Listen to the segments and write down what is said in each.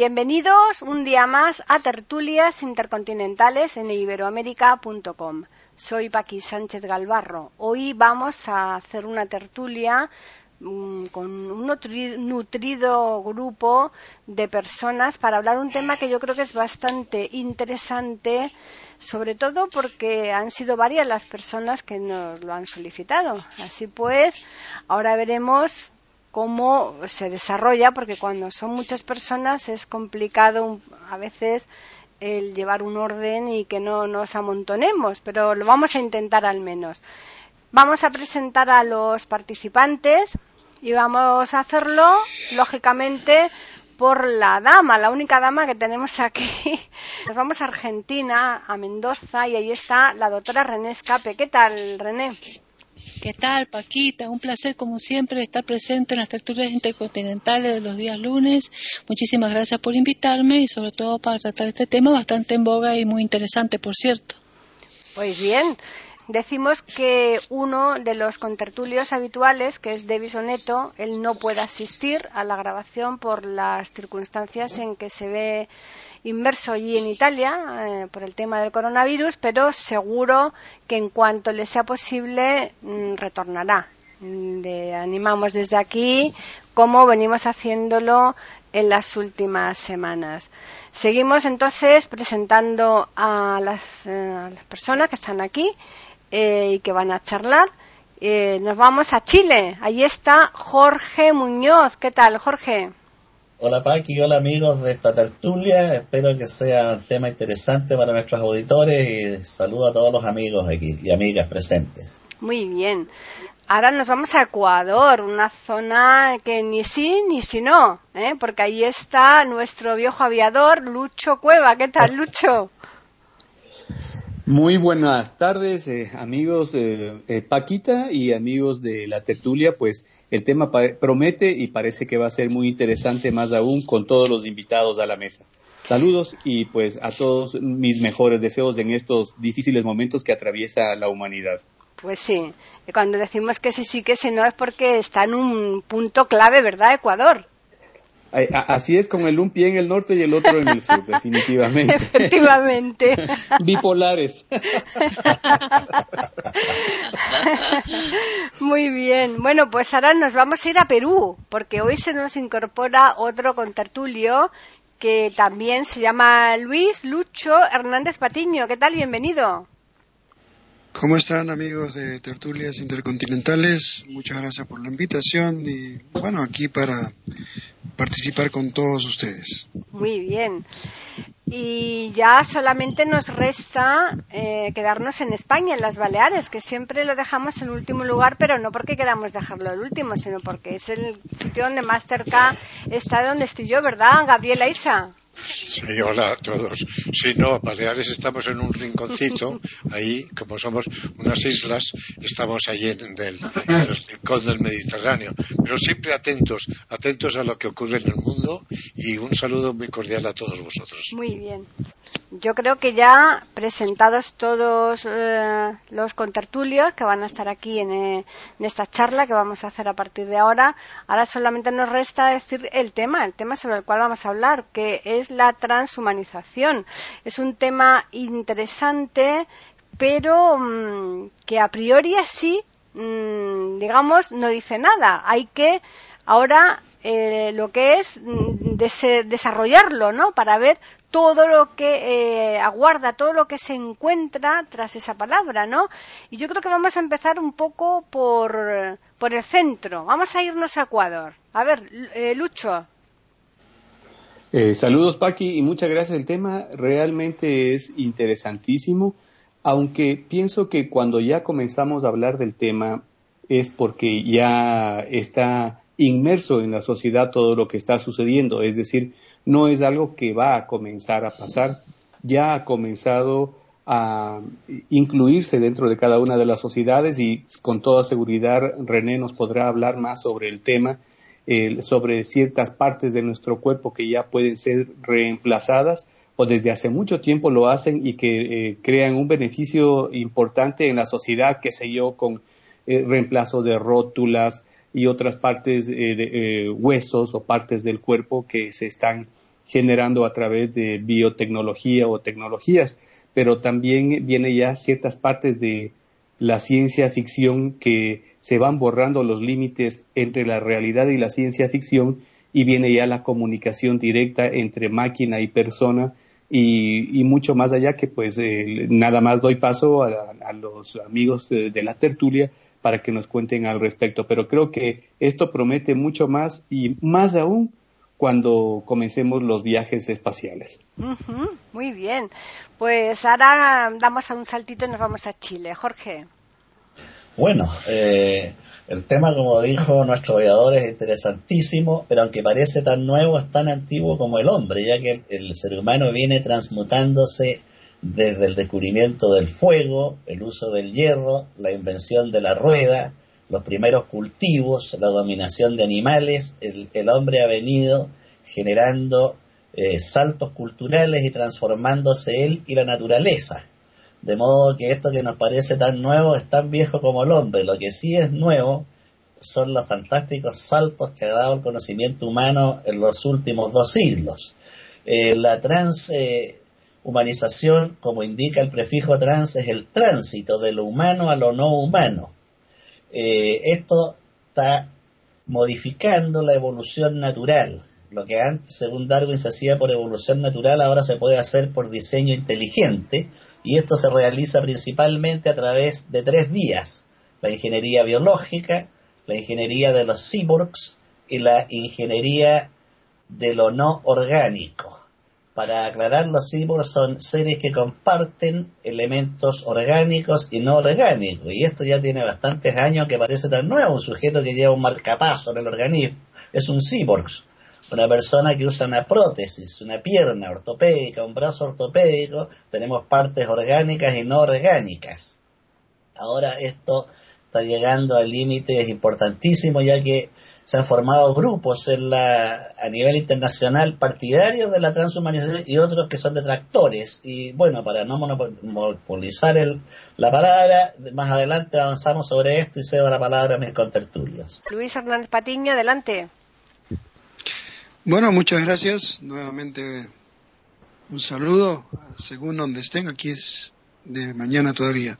Bienvenidos un día más a Tertulias Intercontinentales en iberoamérica.com. Soy Paqui Sánchez Galvarro. Hoy vamos a hacer una tertulia mm, con un nutrido grupo de personas para hablar un tema que yo creo que es bastante interesante, sobre todo porque han sido varias las personas que nos lo han solicitado. Así pues, ahora veremos cómo se desarrolla, porque cuando son muchas personas es complicado a veces el llevar un orden y que no nos amontonemos, pero lo vamos a intentar al menos. Vamos a presentar a los participantes y vamos a hacerlo, lógicamente, por la dama, la única dama que tenemos aquí. Nos vamos a Argentina, a Mendoza, y ahí está la doctora René Escape. ¿Qué tal, René? ¿Qué tal, Paquita? Un placer, como siempre, estar presente en las tertulias intercontinentales de los días lunes. Muchísimas gracias por invitarme y sobre todo para tratar este tema bastante en boga y muy interesante, por cierto. Pues bien, decimos que uno de los contertulios habituales, que es Davis Oneto, él no puede asistir a la grabación por las circunstancias en que se ve inverso allí en Italia eh, por el tema del coronavirus, pero seguro que en cuanto le sea posible mm, retornará. Mm, le animamos desde aquí, como venimos haciéndolo en las últimas semanas. Seguimos entonces presentando a las, eh, personas que están aquí eh, y que van a charlar. nos vamos a Chile. Allí está Jorge Muñoz. ¿Qué tal, Jorge? Hola Paqui, hola amigos de esta tertulia, espero que sea un tema interesante para nuestros auditores y saludo a todos los amigos aquí y amigas presentes. Muy bien. Ahora nos vamos a Ecuador, una zona que ni sí ni si no, ¿eh? porque ahí está nuestro viejo aviador Lucho Cueva. ¿Qué tal, Lucho? Muy buenas tardes, eh, amigos de eh, Paquita y amigos de la tertulia. Pues el tema promete y parece que va a ser muy interesante más aún con todos los invitados a la mesa. Saludos y pues a todos mis mejores deseos en estos difíciles momentos que atraviesa la humanidad. Pues sí, cuando decimos que sí, sí, que sí, no es porque está en un punto clave, ¿verdad, Ecuador? Así es, con el un pie en el norte y el otro en el sur, definitivamente. Efectivamente. Bipolares. Muy bien. Bueno, pues ahora nos vamos a ir a Perú, porque hoy se nos incorpora otro contertulio que también se llama Luis Lucho Hernández Patiño. ¿Qué tal? Bienvenido. ¿Cómo están amigos de Tertulias Intercontinentales? Muchas gracias por la invitación y bueno, aquí para participar con todos ustedes. Muy bien. Y ya solamente nos resta eh, quedarnos en España, en las Baleares, que siempre lo dejamos en último lugar, pero no porque queramos dejarlo el último, sino porque es el sitio donde más cerca está donde estoy yo, ¿verdad, Gabriela Isa? Sí, hola a todos. Sí, no, Baleares estamos en un rinconcito, ahí, como somos unas islas, estamos allí en el, rincón del Mediterráneo, pero siempre atentos, atentos a lo que ocurre en el mundo y un saludo muy cordial a todos vosotros. Muy bien. Yo creo que ya presentados todos eh, los contertulios que van a estar aquí en, eh, en, esta charla que vamos a hacer a partir de ahora, ahora solamente nos resta decir el tema, el tema sobre el cual vamos a hablar, que es la transhumanización. Es un tema interesante, pero mm, que a priori así, mm, digamos, no dice nada. Hay que ahora eh, lo que es mm, desarrollarlo, ¿no? Para ver todo lo que eh, aguarda, todo lo que se encuentra tras esa palabra, ¿no? Y yo creo que vamos a empezar un poco por, por el centro. Vamos a irnos a Ecuador. A ver, eh, Lucho. Eh, saludos, Paqui, y muchas gracias. El tema realmente es interesantísimo, aunque pienso que cuando ya comenzamos a hablar del tema es porque ya está inmerso en la sociedad todo lo que está sucediendo, es decir, no es algo que va a comenzar a pasar, ya ha comenzado a incluirse dentro de cada una de las sociedades y con toda seguridad René nos podrá hablar más sobre el tema, sobre ciertas partes de nuestro cuerpo que ya pueden ser reemplazadas o desde hace mucho tiempo lo hacen y que eh, crean un beneficio importante en la sociedad, que sé yo, con eh, reemplazo de rótulas y otras partes eh, de huesos o partes del cuerpo que se están generando a través de biotecnología o tecnologías. Pero también viene ya ciertas partes de la ciencia ficción que se van borrando los límites entre la realidad y la ciencia ficción y viene ya la comunicación directa entre máquina y persona y, mucho más allá que pues eh, nada más doy paso a, los amigos de, de, la tertulia para que nos cuenten al respecto. Pero creo que esto promete mucho más y más aún cuando comencemos los viajes espaciales. muy bien. Pues ahora damos a un saltito y nos vamos a Chile. Jorge. Bueno, eh, el tema, como dijo nuestro aviador, es interesantísimo, pero aunque parece tan nuevo, es tan antiguo como el hombre, ya que el ser humano viene transmutándose desde el descubrimiento del fuego, el uso del hierro, la invención de la rueda, los primeros cultivos, la dominación de animales, el, hombre ha venido generando eh, saltos culturales y transformándose él y la naturaleza. De modo que esto que nos parece tan nuevo es tan viejo como el hombre. Lo que sí es nuevo son los fantásticos saltos que ha dado el conocimiento humano en los últimos dos siglos. Eh, la transhumanización, como indica el prefijo trans, es el tránsito de lo humano a lo no humano. Eh, esto está modificando la evolución natural. Lo que antes, según Darwin, se hacía por evolución natural, ahora se puede hacer por diseño inteligente, y esto se realiza principalmente a través de tres vías, la ingeniería biológica, la ingeniería de los cyborgs y la ingeniería de lo no orgánico. Para aclarar, los cyborgs son seres que comparten elementos orgánicos y no orgánicos. Y esto ya tiene bastantes años que parece tan nuevo. Un sujeto que lleva un marcapaso en el organismo es un cyborg. Una persona que usa una prótesis, una pierna ortopédica, un brazo ortopédico, tenemos partes orgánicas y no orgánicas. Ahora esto está llegando a límites importantísimos ya que se han formado grupos en la, a nivel internacional partidarios de la transhumanización y otros que son detractores. Y bueno, para no monopolizar el, la palabra, más adelante avanzamos sobre esto y cedo la palabra a mis contertulios. Luis Hernández Patiño, adelante. Bueno, muchas gracias. Nuevamente un saludo, según donde estén, aquí es de mañana todavía.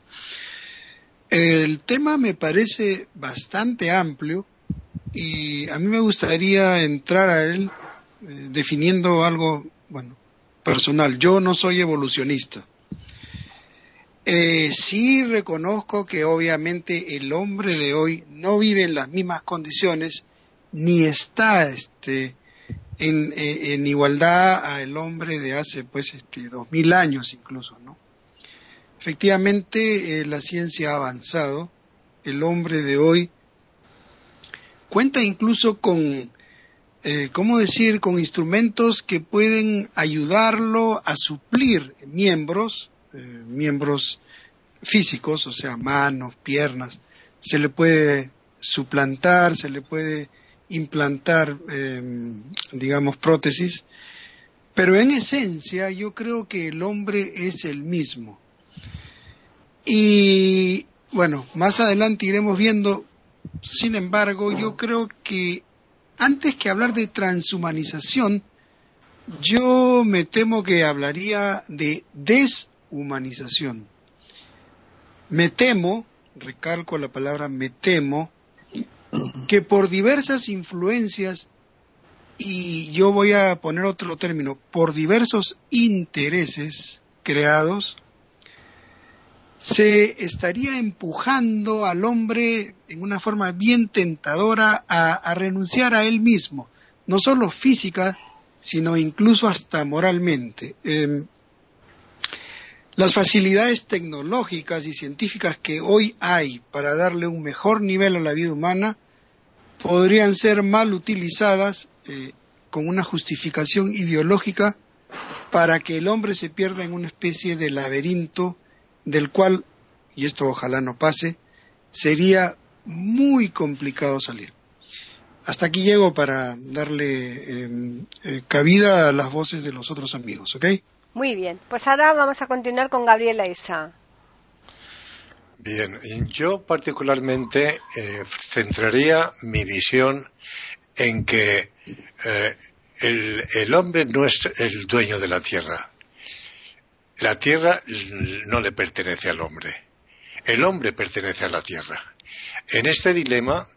El tema me parece bastante amplio y a mí me gustaría entrar a él eh, definiendo algo, bueno, personal. Yo no soy evolucionista. Eh, sí reconozco que obviamente el hombre de hoy no vive en las mismas condiciones ni está este, en, eh, en igualdad al hombre de hace pues este, dos mil años incluso, ¿no? Efectivamente, la ciencia ha avanzado, el hombre de hoy cuenta incluso con, eh, ¿cómo decir?, con instrumentos que pueden ayudarlo a suplir miembros, eh, miembros físicos, o sea, manos, piernas, se le puede suplantar, se le puede implantar, em, digamos, prótesis, pero en esencia yo creo que el hombre es el mismo. Y bueno, más adelante iremos viendo sin embargo, yo creo que antes que hablar de transhumanización, yo me temo que hablaría de deshumanización. Me temo, recalco la palabra me temo, que por diversas influencias, y yo voy a poner otro término, por diversos intereses creados, se estaría empujando al hombre en una forma bien tentadora a, renunciar a él mismo, no solo física, sino incluso hasta moralmente. Em, las facilidades tecnológicas y científicas que hoy hay para darle un mejor nivel a la vida humana podrían ser mal utilizadas eh, con una justificación ideológica para que el hombre se pierda en una especie de laberinto del cual, y esto ojalá no pase, sería muy complicado salir. Hasta aquí llego para darle em, eh, cabida a las voces de los otros amigos, ¿ok? Muy bien, pues ahora vamos a continuar con Gabriela Isa. Bien, yo particularmente eh, centraría mi visión en que eh, el, el, hombre no es el dueño de la tierra. La tierra no le pertenece al hombre. El hombre pertenece a la tierra. En este dilema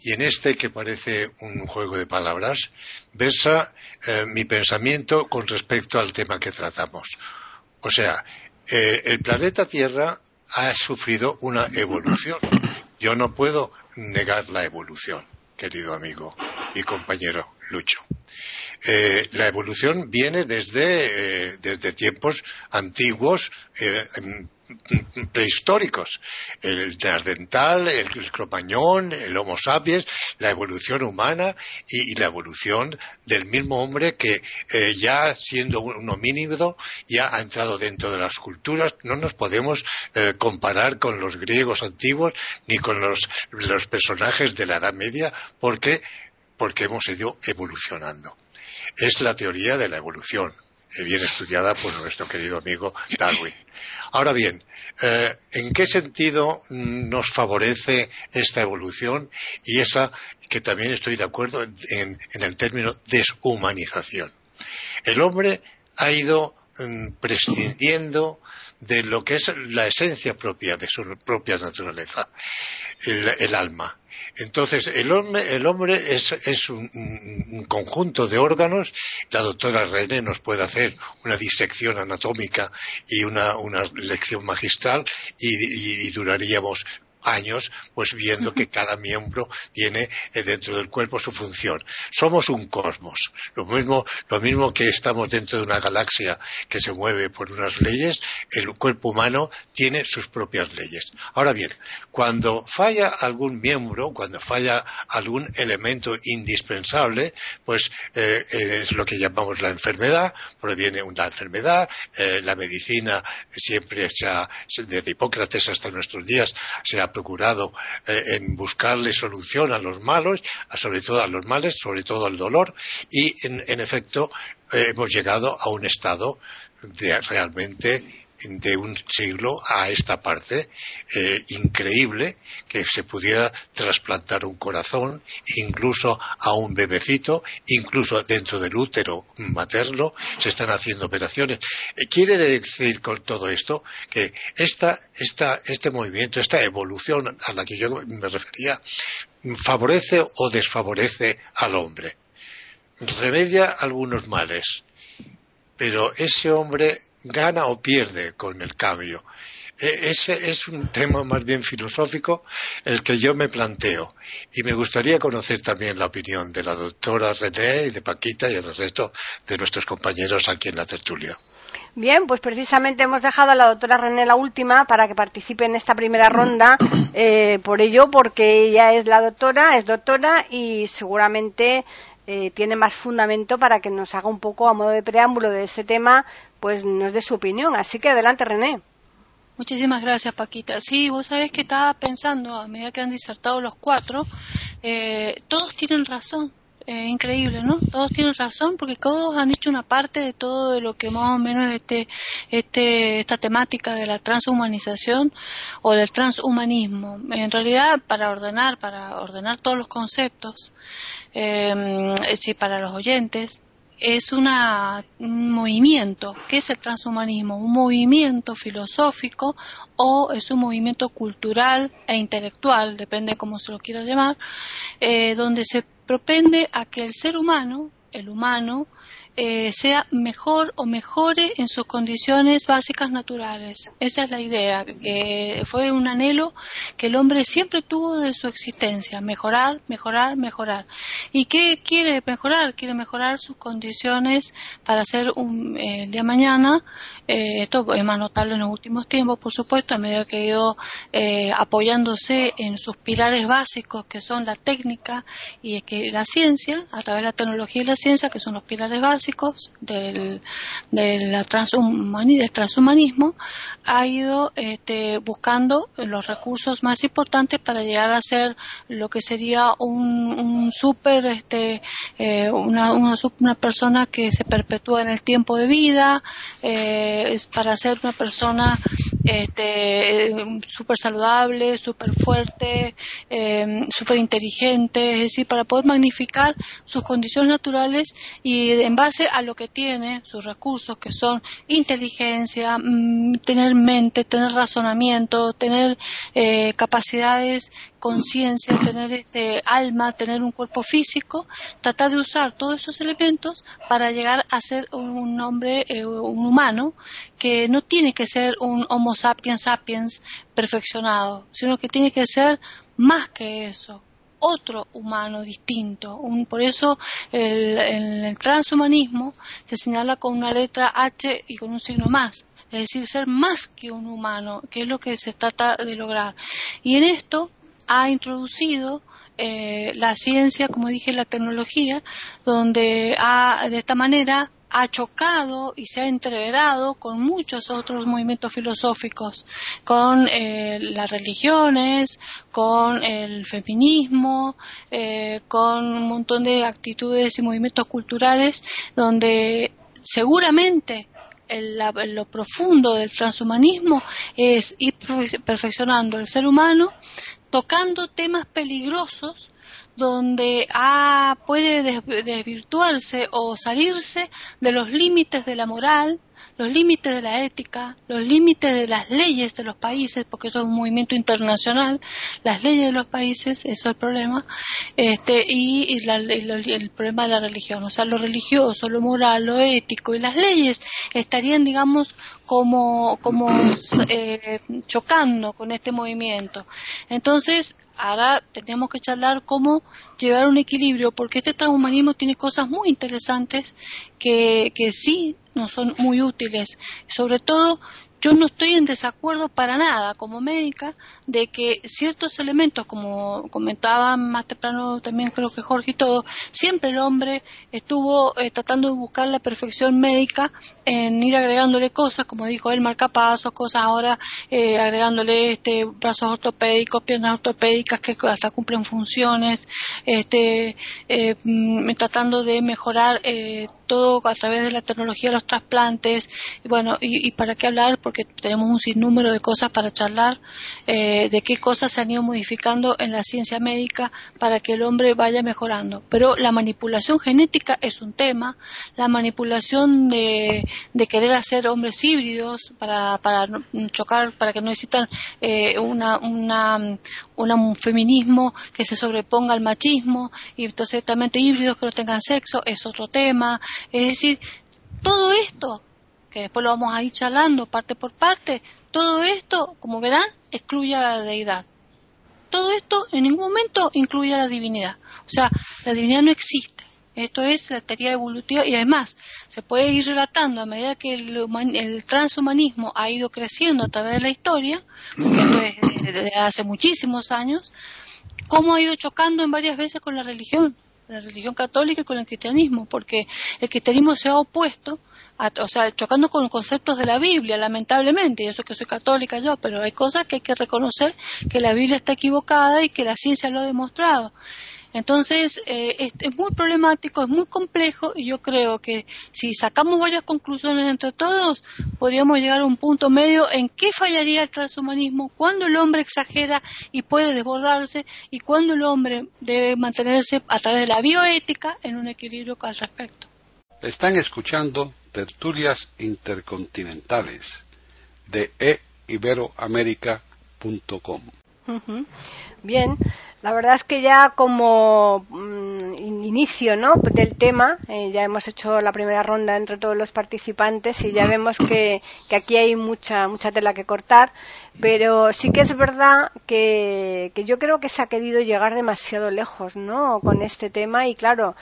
y en este que parece un juego de palabras, versa eh, mi pensamiento con respecto al tema que tratamos. O sea, eh, el planeta Tierra ha sufrido una evolución. Yo no puedo negar la evolución, querido amigo y compañero Lucho. Eh, la evolución viene desde, eh, desde tiempos antiguos, eh, prehistóricos. El dental, el cromañón, el Homo sapiens, la evolución humana y, la evolución del mismo hombre que eh, ya siendo un homínido ya ha entrado dentro de las culturas. No nos podemos eh, comparar con los griegos antiguos ni con los, los personajes de la Edad Media porque, porque hemos ido evolucionando. Es la teoría de la evolución bien estudiada por nuestro querido amigo Darwin. Ahora bien, eh, ¿en qué sentido nos favorece esta evolución y esa que también estoy de acuerdo en, el término deshumanización? El hombre ha ido mm, prescindiendo de lo que es la esencia propia de su propia naturaleza, el alma. Entonces, el hombre, el hombre es, un, conjunto de órganos. La doctora René nos puede hacer una disección anatómica y una, lección magistral y, y duraríamos años, pues viendo que cada miembro tiene eh, dentro del cuerpo su función. Somos un cosmos. Lo mismo, lo mismo que estamos dentro de una galaxia que se mueve por unas leyes, el cuerpo humano tiene sus propias leyes. Ahora bien, cuando falla algún miembro, cuando falla algún elemento indispensable, pues eh, es lo que llamamos la enfermedad, proviene una enfermedad, eh, la medicina siempre se ha, desde Hipócrates hasta nuestros días se ha procurado eh, en buscarle solución a los malos, sobre todo a los males, sobre todo al dolor, y en, efecto eh, hemos llegado a un estado de realmente de un siglo a esta parte eh, increíble que se pudiera trasplantar un corazón incluso a un bebecito incluso dentro del útero materno se están haciendo operaciones. Eh, quiere decir con todo esto que esta, esta, este movimiento esta evolución a la que yo me refería favorece o desfavorece al hombre. Remedia algunos males pero ese hombre gana o pierde con el cambio. E, ese es un tema más bien filosófico el que yo me planteo y me gustaría conocer también la opinión de la doctora René y de Paquita y del resto de nuestros compañeros aquí en la tertulia. Bien, pues precisamente hemos dejado a la doctora René la última para que participe en esta primera ronda, eh, por ello, porque ella es la doctora, es doctora y seguramente eh, tiene más fundamento para que nos haga un poco a modo de preámbulo de este tema pues nos dé su opinión. Así que adelante, René. Muchísimas gracias, Paquita. Sí, vos sabés que estaba pensando, a medida que han disertado los cuatro, eh, todos tienen razón. Eh, increíble, ¿no? Todos tienen razón porque todos han dicho una parte de todo lo que más o menos este, este, esta temática de la transhumanización o del transhumanismo. En realidad, para ordenar, para ordenar todos los conceptos, eh, sí, para los oyentes, es una, un movimiento. ¿Qué es el transhumanismo? Un movimiento filosófico o es un movimiento cultural e intelectual, depende cómo se lo quiera llamar, eh, donde se propende a que el ser humano, el humano, eh, sea mejor o mejore en sus condiciones básicas naturales. Esa es la idea, que fue un anhelo que el hombre siempre tuvo de su existencia, mejorar, mejorar, mejorar. ¿Y qué quiere mejorar? Quiere mejorar sus condiciones para ser un, eh, el día mañana, eh, esto es más notable en los últimos tiempos, por supuesto, a medida que ha ido apoyándose en sus pilares básicos, que son la técnica y que la ciencia, a través de la tecnología y la ciencia, que son los pilares básicos, básicos del, de la del transhumanismo, ha ido este, buscando los recursos más importantes para llegar a ser lo que sería un, un super, este, eh, una, una, una, persona que se perpetúa en el tiempo de vida, eh, es para ser una persona este, súper saludable, súper fuerte, eh, súper inteligente, es decir, para poder magnificar sus condiciones naturales y en base a lo que tiene, sus recursos, que son inteligencia, mm, tener mente, tener razonamiento, tener eh, capacidades conciencia, tener este alma, tener un cuerpo físico, tratar de usar todos esos elementos para llegar a ser un hombre, eh, un humano, que no tiene que ser un Homo sapiens sapiens perfeccionado, sino que tiene que ser más que eso, otro humano distinto. por eso el, el, transhumanismo se señala con una letra H y con un signo más, es decir, ser más que un humano, que es lo que se trata de lograr. Y en esto ha introducido eh, la ciencia, como dije, la tecnología, donde ha, de esta manera ha chocado y se ha entreverado con muchos otros movimientos filosóficos, con eh, las religiones, con el feminismo, eh, con un montón de actitudes y movimientos culturales donde seguramente lo profundo del transhumanismo es ir perfeccionando el ser humano tocando temas peligrosos donde ah, puede desvirtuarse o salirse de los límites de la moral, los límites de la ética, los límites de las leyes de los países, porque eso es un movimiento internacional, las leyes de los países, eso es el problema, este, y, el problema de la religión, o sea, lo religioso, lo moral, lo ético y las leyes estarían, digamos, como, como eh, chocando con este movimiento. Entonces, ahora tenemos que charlar cómo llevar un equilibrio, porque este transhumanismo tiene cosas muy interesantes que, que sí nos son muy útiles. Sobre todo, yo no estoy en desacuerdo para nada como médica de que ciertos elementos, como comentaba más temprano también creo que Jorge y todo, siempre el hombre estuvo eh, tratando de buscar la perfección médica en ir agregándole cosas, como dijo él, marcapasos, cosas ahora eh, agregándole este brazos ortopédicos, piernas ortopédicas que hasta cumplen funciones, este eh, mm, tratando de mejorar todo a través de la tecnología de los trasplantes, y bueno, y, y para qué hablar, porque tenemos un sinnúmero de cosas para charlar, eh, de qué cosas se han ido modificando en la ciencia médica para que el hombre vaya mejorando. Pero la manipulación genética es un tema, la manipulación de, de querer hacer hombres híbridos para, para chocar, para que no necesitan eh, una, una, un feminismo que se sobreponga al machismo y entonces también híbridos que no tengan sexo es otro tema. Es decir, todo esto que después lo vamos a ir charlando parte por parte, todo esto, como verán, excluye a la deidad. Todo esto en ningún momento incluye a la divinidad. O sea, la divinidad no existe. Esto es la teoría evolutiva y además se puede ir relatando a medida que el, transhumanismo ha ido creciendo a través de la historia, porque esto es desde hace muchísimos años, cómo ha ido chocando en varias veces con la religión, la religión católica con el cristianismo, porque el cristianismo se ha opuesto o sea, chocando con conceptos de la Biblia, lamentablemente, y eso que soy católica yo, pero hay cosas que hay que reconocer que la Biblia está equivocada y que la ciencia lo ha demostrado. Entonces, eh, es, muy problemático, es muy complejo y yo creo que si sacamos varias conclusiones entre todos, podríamos llegar a un punto medio en qué fallaría el transhumanismo, cuando el hombre exagera y puede desbordarse y cuando el hombre debe mantenerse a través de la bioética en un equilibrio al respecto. Están escuchando tertulias intercontinentales de eiberoamerica.com. Bien, la verdad es que ya como mm, inicio ¿no? del tema, eh, ya hemos hecho la primera ronda entre todos los participantes y ya vemos que, que, aquí hay mucha, mucha tela que cortar, pero sí que es verdad que, que yo creo que se ha querido llegar demasiado lejos ¿no? con este tema y claro,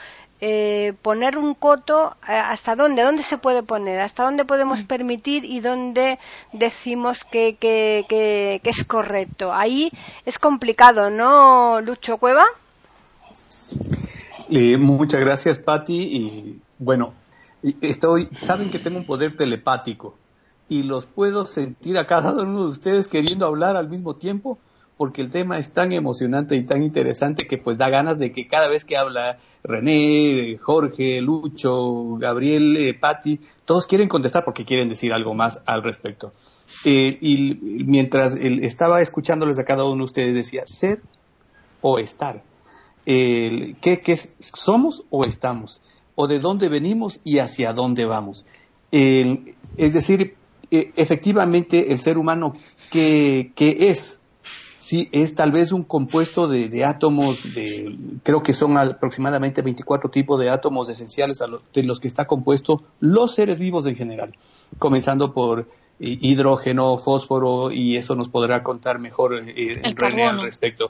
eh, poner un coto eh, hasta dónde, dónde se puede poner, hasta dónde podemos mm. permitir y dónde decimos que, que, que, es correcto. Ahí es complicado, ¿no, Lucho Cueva? muchas gracias, Patti. Y bueno, estoy, saben que tengo un poder telepático y los puedo sentir a cada uno de ustedes queriendo hablar al mismo tiempo porque el tema es tan emocionante y tan interesante que pues da ganas de que cada vez que habla René, Jorge, Lucho, Gabriel, eh, Patti, todos quieren contestar porque quieren decir algo más al respecto. Eh, y mientras estaba escuchándoles a cada uno de ustedes decía ser o estar. ¿qué, ¿Qué somos o estamos? ¿O de dónde venimos y hacia dónde vamos? es decir, e, efectivamente el ser humano, ¿qué, qué es? Sí es tal vez un compuesto de, átomos, de, creo que son aproximadamente 24 tipos de átomos esenciales a de los que está compuesto los seres vivos en general, comenzando por eh, hidrógeno, fósforo, y eso nos podrá contar mejor eh, al respecto.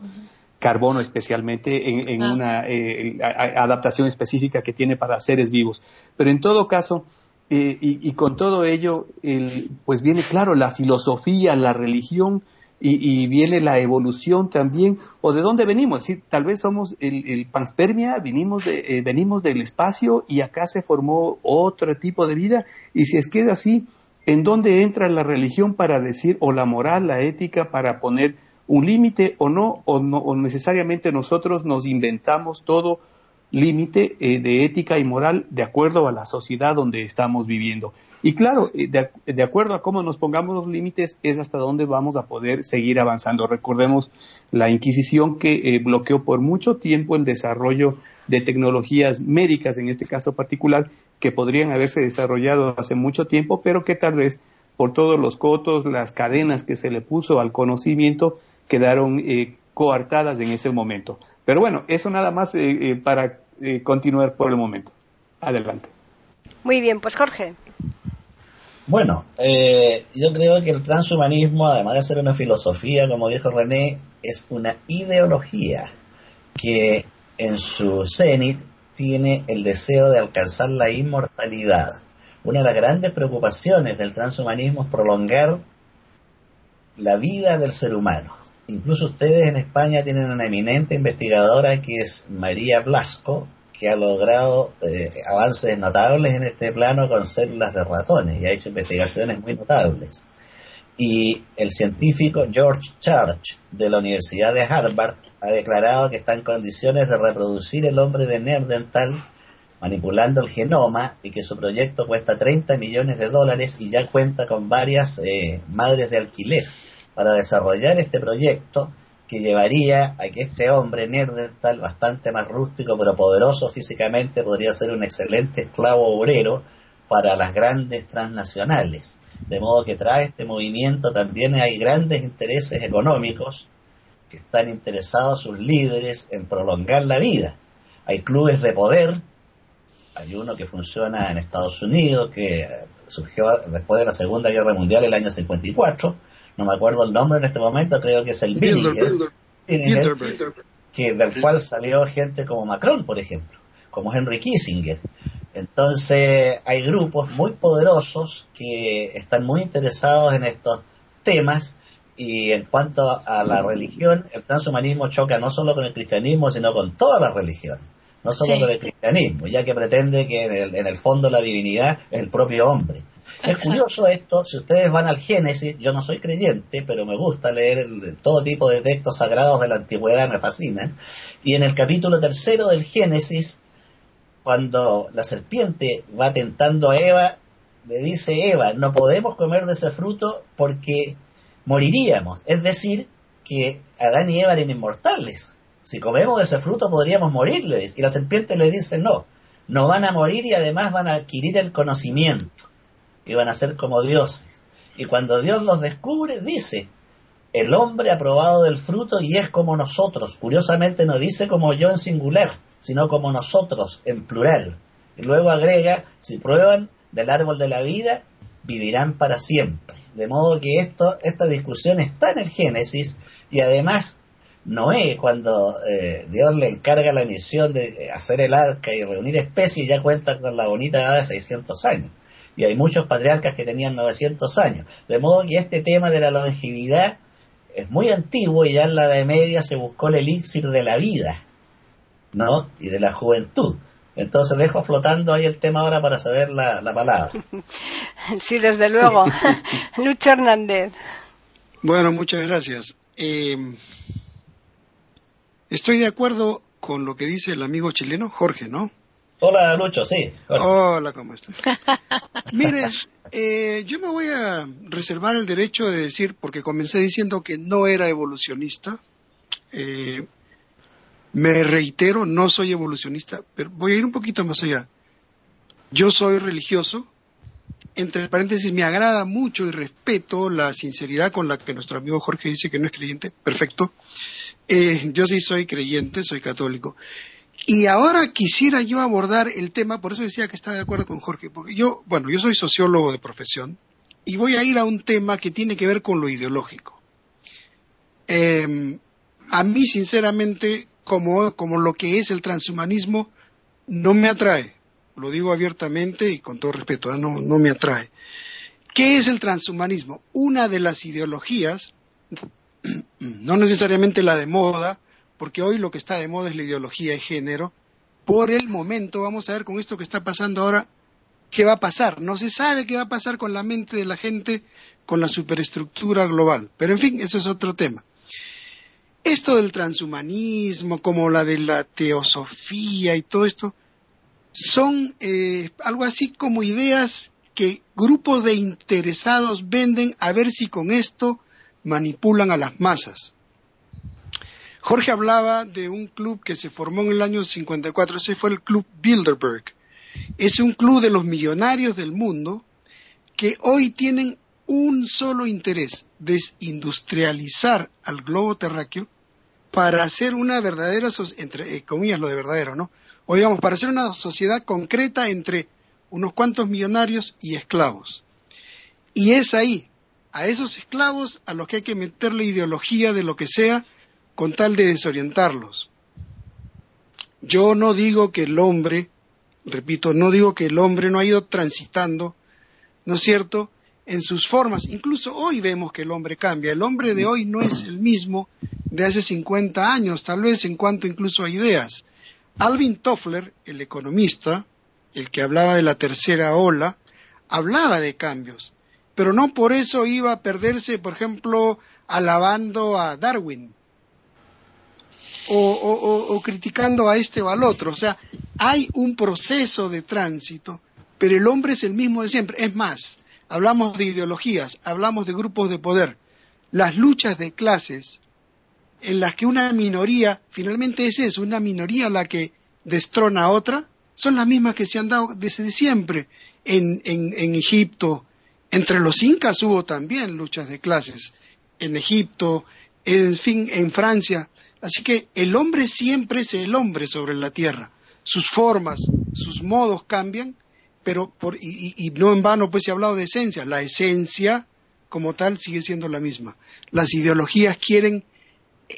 Carbono especialmente en, ah. una eh, adaptación específica que tiene para seres vivos. Pero en todo caso, y, con todo ello, pues viene claro la filosofía, la religión, y, viene la evolución también, o de dónde venimos, tal vez somos el, panspermia, venimos, de, eh, venimos del espacio y acá se formó otro tipo de vida, y si es que es así, ¿en dónde entra la religión para decir, o la moral, la ética, para poner un límite o no, o no, o necesariamente nosotros nos inventamos todo límite eh, de ética y moral de acuerdo a la sociedad donde estamos viviendo. Y claro, eh, de, acuerdo a cómo nos pongamos los límites es hasta dónde vamos a poder seguir avanzando. Recordemos la Inquisición que eh, bloqueó por mucho tiempo el desarrollo de tecnologías médicas, en este caso particular, que podrían haberse desarrollado hace mucho tiempo, pero que tal vez por todos los cotos, las cadenas que se le puso al conocimiento, quedaron coartadas en ese momento. Pero bueno, eso nada más para eh, continuar por el momento. Adelante. Muy bien, pues Jorge. Bueno, eh, yo creo que el transhumanismo, además de ser una filosofía, como dijo René, es una ideología que en su cenit tiene el deseo de alcanzar la inmortalidad. Una de las grandes preocupaciones del transhumanismo es prolongar la vida del ser humano. Incluso ustedes en España tienen una eminente investigadora que es María Blasco, que ha logrado eh, avances notables en este plano con células de ratones y ha hecho investigaciones muy notables. Y el científico George Church de la Universidad de Harvard ha declarado que está en condiciones de reproducir el hombre de Neandertal manipulando el genoma y que su proyecto cuesta 30 millones de dólares y ya cuenta con varias eh, madres de alquiler para desarrollar este proyecto que llevaría a que este hombre Neandertal, bastante más rústico pero poderoso físicamente, podría ser un excelente esclavo obrero para las grandes transnacionales. De modo que tras este movimiento también hay grandes intereses económicos que están interesados sus líderes en prolongar la vida. Hay clubes de poder, hay uno que funciona en Estados Unidos, que surgió después de la Segunda Guerra Mundial, el año 54, no me acuerdo el nombre en este momento, creo que es el Bilderberg, que del cual salió gente como Macron, por ejemplo, como Henry Kissinger. Entonces hay grupos muy poderosos que están muy interesados en estos temas y en cuanto a la religión, el transhumanismo choca no solo con el cristianismo, sino con toda la religión, no solo con el cristianismo, ya que pretende que en el fondo la divinidad es el propio hombre. Es curioso esto, si ustedes van al Génesis, yo no soy creyente, pero me gusta leer todo tipo de textos sagrados de la antigüedad, me fascinan. Y en el capítulo tercero del Génesis, cuando la serpiente va tentando a Eva, le dice Eva, no podemos comer de ese fruto porque moriríamos. Es decir, que Adán y Eva eran inmortales. Si comemos de ese fruto podríamos morirles. Y la serpiente le dice, no, no van a morir y además van a adquirir el conocimiento iban a ser como dioses. Y cuando Dios los descubre, dice, el hombre ha probado del fruto y es como nosotros. Curiosamente no dice como yo en singular, sino como nosotros en plural. Y luego agrega, si prueban del árbol de la vida, vivirán para siempre. De modo que esto, esta discusión está en el Génesis y además Noé, cuando eh, Dios le encarga la misión de hacer el arca y reunir especies, ya cuenta con la bonita edad de 600 años y hay muchos patriarcas que tenían 900 años. De modo que este tema de la longevidad es muy antiguo y ya en la Edad Media se buscó el elixir de la vida, ¿no? Y de la juventud. Entonces dejo flotando ahí el tema ahora para saber la, la palabra. Sí, desde luego. Lucho Hernández. Bueno, muchas gracias. Eh, estoy de acuerdo con lo que dice el amigo chileno Jorge, ¿no? Hola, Lucho, sí. Hola, ¿cómo estás? Mire, eh, yo me voy a reservar el derecho de decir, porque comencé diciendo que no era evolucionista. Eh, me reitero, no soy evolucionista, pero voy a ir un poquito más allá. Yo soy religioso, entre paréntesis, me agrada mucho y respeto la sinceridad con la que nuestro amigo Jorge dice que no es creyente, perfecto. Eh, yo sí soy creyente, soy católico. Y ahora quisiera yo abordar el tema, por eso decía que estaba de acuerdo con Jorge, porque yo, bueno, yo soy sociólogo de profesión y voy a ir a un tema que tiene que ver con lo ideológico. Eh, a mí, sinceramente, como, como lo que es el transhumanismo, no me atrae. Lo digo abiertamente y con todo respeto, ¿eh? no, no me atrae. ¿Qué es el transhumanismo? Una de las ideologías, no necesariamente la de moda, porque hoy lo que está de moda es la ideología de género. Por el momento, vamos a ver con esto que está pasando ahora, qué va a pasar. No se sabe qué va a pasar con la mente de la gente, con la superestructura global. Pero en fin, eso es otro tema. Esto del transhumanismo, como la de la teosofía y todo esto, son eh, algo así como ideas que grupos de interesados venden a ver si con esto manipulan a las masas. Jorge hablaba de un club que se formó en el año 54, ese fue el Club Bilderberg. Es un club de los millonarios del mundo que hoy tienen un solo interés, desindustrializar al globo terráqueo para hacer una verdadera, entre eh, comillas lo de verdadero, ¿no? O digamos, para hacer una sociedad concreta entre unos cuantos millonarios y esclavos. Y es ahí, a esos esclavos a los que hay que meterle ideología de lo que sea con tal de desorientarlos. Yo no digo que el hombre, repito, no digo que el hombre no ha ido transitando, ¿no es cierto?, en sus formas. Incluso hoy vemos que el hombre cambia. El hombre de hoy no es el mismo de hace 50 años, tal vez en cuanto incluso a ideas. Alvin Toffler, el economista, el que hablaba de la tercera ola, hablaba de cambios, pero no por eso iba a perderse, por ejemplo, alabando a Darwin o, o, o, criticando a este o al otro. O sea, hay un proceso de tránsito, pero el hombre es el mismo de siempre. Es más, hablamos de ideologías, hablamos de grupos de poder. Las luchas de clases en las que una minoría, finalmente es eso, una minoría la que destrona a otra, son las mismas que se han dado desde siempre en, en, en Egipto. Entre los incas hubo también luchas de clases, en Egipto, en fin, en Francia. Así que el hombre siempre es el hombre sobre la tierra. Sus formas, sus modos cambian, pero por, y, y, no en vano pues se ha hablado de esencia. La esencia como tal sigue siendo la misma. Las ideologías quieren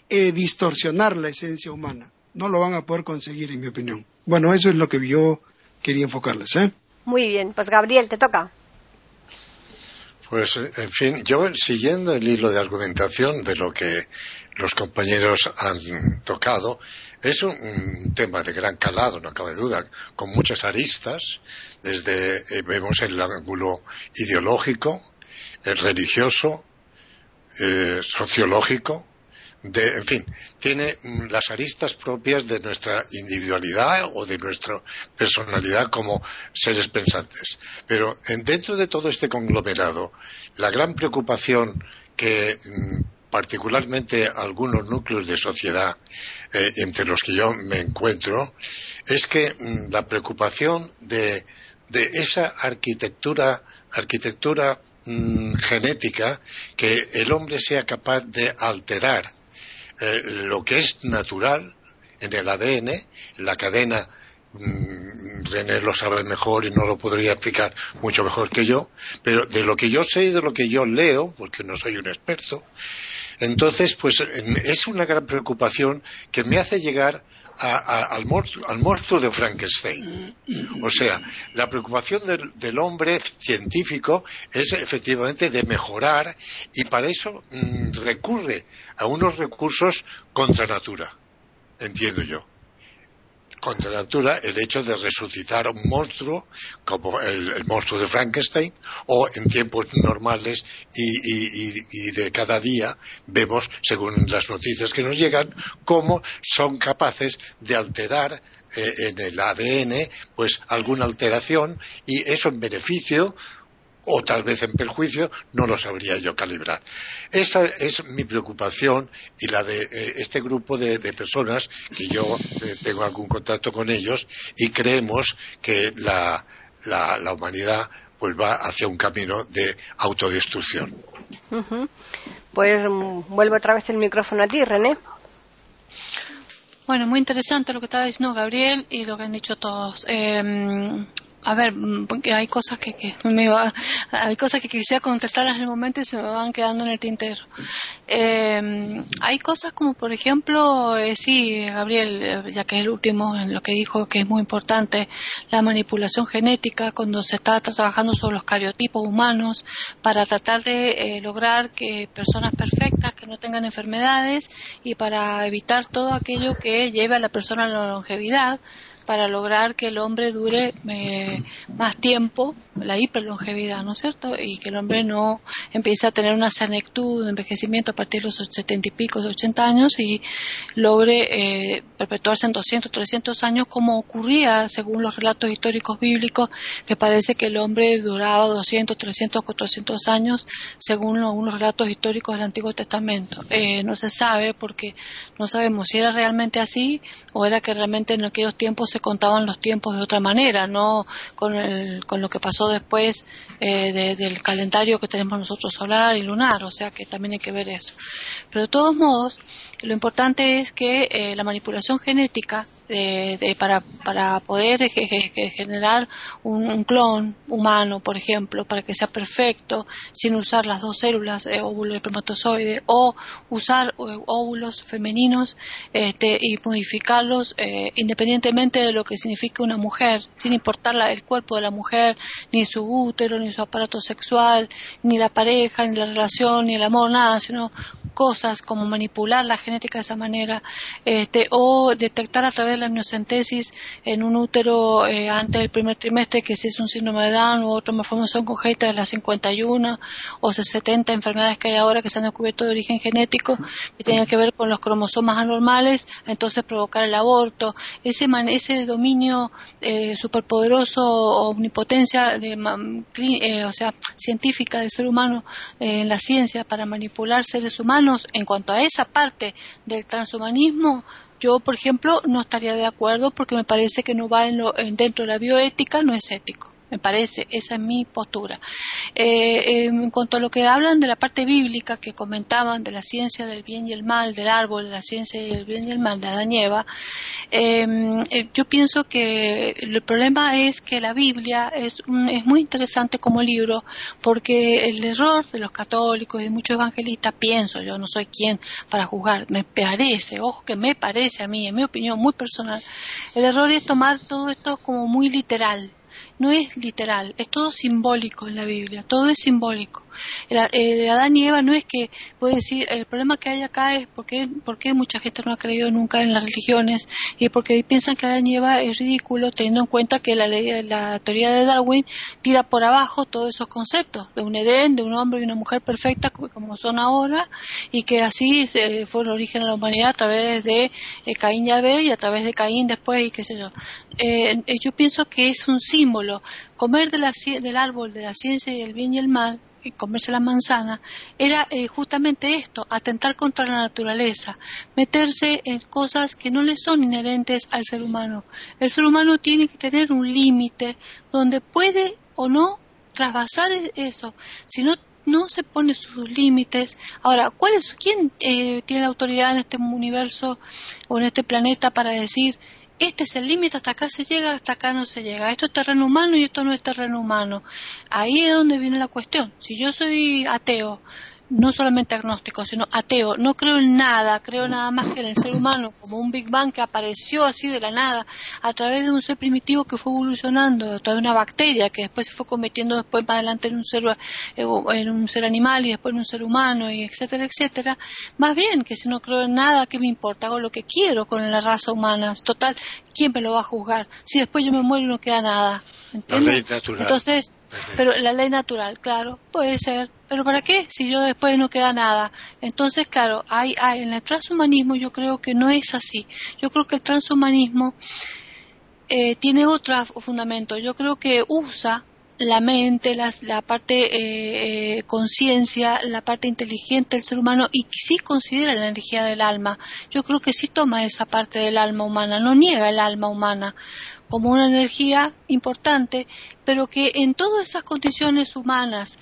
eh, distorsionar la esencia humana. No lo van a poder conseguir, en mi opinión. Bueno, eso es lo que yo quería enfocarles. ¿eh? Muy bien, pues Gabriel, te toca. Pues, en fin, yo siguiendo el hilo de argumentación de lo que los compañeros han tocado, es un, tema de gran calado, no cabe duda, con muchas aristas, desde eh, vemos el ángulo ideológico, el religioso, eh, sociológico, de, en fin, tiene mm, las aristas propias de nuestra individualidad o de nuestra personalidad como seres pensantes. Pero en, dentro de todo este conglomerado, la gran preocupación que mm, particularmente algunos núcleos de sociedad eh, entre los que yo me encuentro, es que mm, la preocupación de, de esa arquitectura, arquitectura genética que el hombre sea capaz de alterar eh, lo que es natural en el ADN, la cadena, mmm, René lo sabe mejor y no lo podría explicar mucho mejor que yo, pero de lo que yo sé y de lo que yo leo, porque no soy un experto, entonces, pues es una gran preocupación que me hace llegar a, al, monstruo, al, monstruo, de Frankenstein. O sea, la preocupación del, hombre científico es efectivamente de mejorar y para eso mmm, recurre a unos recursos contra natura, entiendo yo. Contra la natura el hecho de resucitar un monstruo como el, monstruo de Frankenstein o en tiempos normales y, de cada día vemos, según las noticias que nos llegan, cómo son capaces de alterar eh, en el ADN pues alguna alteración y eso en beneficio o tal vez en perjuicio, no lo sabría yo calibrar. Esa es mi preocupación y la de eh, este grupo de, personas que yo eh, tengo algún contacto con ellos y creemos que la, humanidad pues va hacia un camino de autodestrucción. Pues mm, vuelvo otra vez el micrófono a ti, René. Bueno, muy interesante lo que está diciendo Gabriel y lo que han dicho todos. Eh, a ver, mm, porque hay cosas que, que me va, hay cosas que quisiera contestar en el momento y se me van quedando en el tintero. Eh, hay cosas como, por ejemplo, eh, sí, Gabriel, eh, ya que es el último en lo que dijo que es muy importante, la manipulación genética cuando se está trabajando sobre los cariotipos humanos para tratar de eh, lograr que personas perfectas que no tengan enfermedades y para evitar todo aquello que lleve a la persona a la longevidad para lograr que el hombre dure eh, más tiempo, la hiperlongevidad, ¿no es cierto? Y que el hombre no empiece a tener una senectud, un envejecimiento a partir de los setenta y pico, de ochenta años y logre eh, perpetuarse en 200, 300 años como ocurría según los relatos históricos bíblicos, que parece que el hombre duraba 200, 300, 400 años según algunos relatos históricos del Antiguo Testamento. Eh, no se sabe porque no sabemos si era realmente así o era que realmente en aquellos tiempos se contaban los tiempos de otra manera, no con, el, con lo que pasó después eh, del calendario que tenemos nosotros solar y lunar, o sea que también hay que ver eso. Pero de todos modos, lo importante es que eh, la manipulación genética de, para, para poder generar un, clon humano, por ejemplo, para que sea perfecto, sin usar las dos células, eh, óvulo y espermatozoide, o usar eh, óvulos femeninos este, y modificarlos eh, independientemente de lo que signifique una mujer, sin importar el cuerpo de la mujer, ni su útero, ni su aparato sexual, ni la pareja, ni la relación, ni el amor, nada, sino cosas como manipular la genética de esa manera, este, o detectar a través de la amniocentesis en un útero eh, antes del primer trimestre que si es un síndrome de Down u otra malformación congénita de las 51 o 70 enfermedades que hay ahora que se han descubierto de origen genético que tienen que ver con los cromosomas anormales, entonces provocar el aborto, ese, ese dominio eh, superpoderoso o omnipotencia de, eh, o sea, científica del ser humano eh, en la ciencia para manipular seres humanos en cuanto a esa parte del transhumanismo yo, por ejemplo, no estaría de acuerdo porque me parece que no va en lo, dentro de la bioética, no es ético me parece, esa es mi postura. Eh, en cuanto a lo que hablan de la parte bíblica que comentaban de la ciencia del bien y el mal, del árbol, de la ciencia del bien y el mal de Adán y Eva, em, eh, yo pienso que el problema es que la Biblia es, es muy interesante como libro porque el error de los católicos y de muchos evangelistas, pienso, yo no soy quien para juzgar, me parece, ojo que me parece a mí, en mi opinión muy personal, el error es tomar todo esto como muy literal no es literal, es todo simbólico en la Biblia, todo es simbólico. El, Adán y Eva no es que, puede decir, el problema que hay acá es porque, porque mucha gente no ha creído nunca en las religiones y porque piensan que Adán y Eva es ridículo teniendo en cuenta que la, ley, la teoría de Darwin tira por abajo todos esos conceptos de un Edén, de un hombre y una mujer perfecta como son ahora y que así se, fue el origen de la humanidad a través de eh, Caín y Abel y a través de Caín después y qué sé yo. Eh, eh, yo pienso que es un símbolo. Comer de la, del árbol de la ciencia y el bien y el mal comerse la manzana, era eh, justamente esto, atentar contra la naturaleza, meterse en cosas que no le son inherentes al ser humano. El ser humano tiene que tener un límite donde puede o no trasvasar e-, eso. Si no no se pone sus límites. Ahora, ¿cuál es, ¿quién eh, tiene la autoridad en este universo o en este planeta para decir este es el límite, hasta acá se llega, hasta acá no se llega. Esto es terreno humano y esto no es terreno humano. Ahí es donde viene la cuestión. Si yo soy ateo no solamente agnóstico, sino ateo. No creo en nada, creo nada más que en el ser humano, como un Big Bang que apareció así de la nada, a través de un ser primitivo que fue evolucionando, a través de una bacteria que después se fue convirtiendo después más adelante en un ser, eh, en un ser animal y después en un ser humano, y etcétera, etcétera. Más bien que si no creo en nada, ¿qué me importa? Hago lo que quiero con la raza humana. Total, ¿quién me lo va a juzgar? Si después yo me muero y no queda nada. ¿Entiendes? Entonces, pero la ley natural, claro, puede ser. Pero ¿para qué? Si yo después no queda nada. Entonces, claro, hay, hay, en el transhumanismo yo creo que no es así. Yo creo que el transhumanismo eh, tiene otro fundamento. Yo creo que usa la mente, la parte eh, eh, conciencia, la parte inteligente del ser humano y sí considera la energía del alma. Yo creo que sí toma esa parte del alma humana, no niega el alma humana como una energía importante, pero que en todas esas condiciones humanas,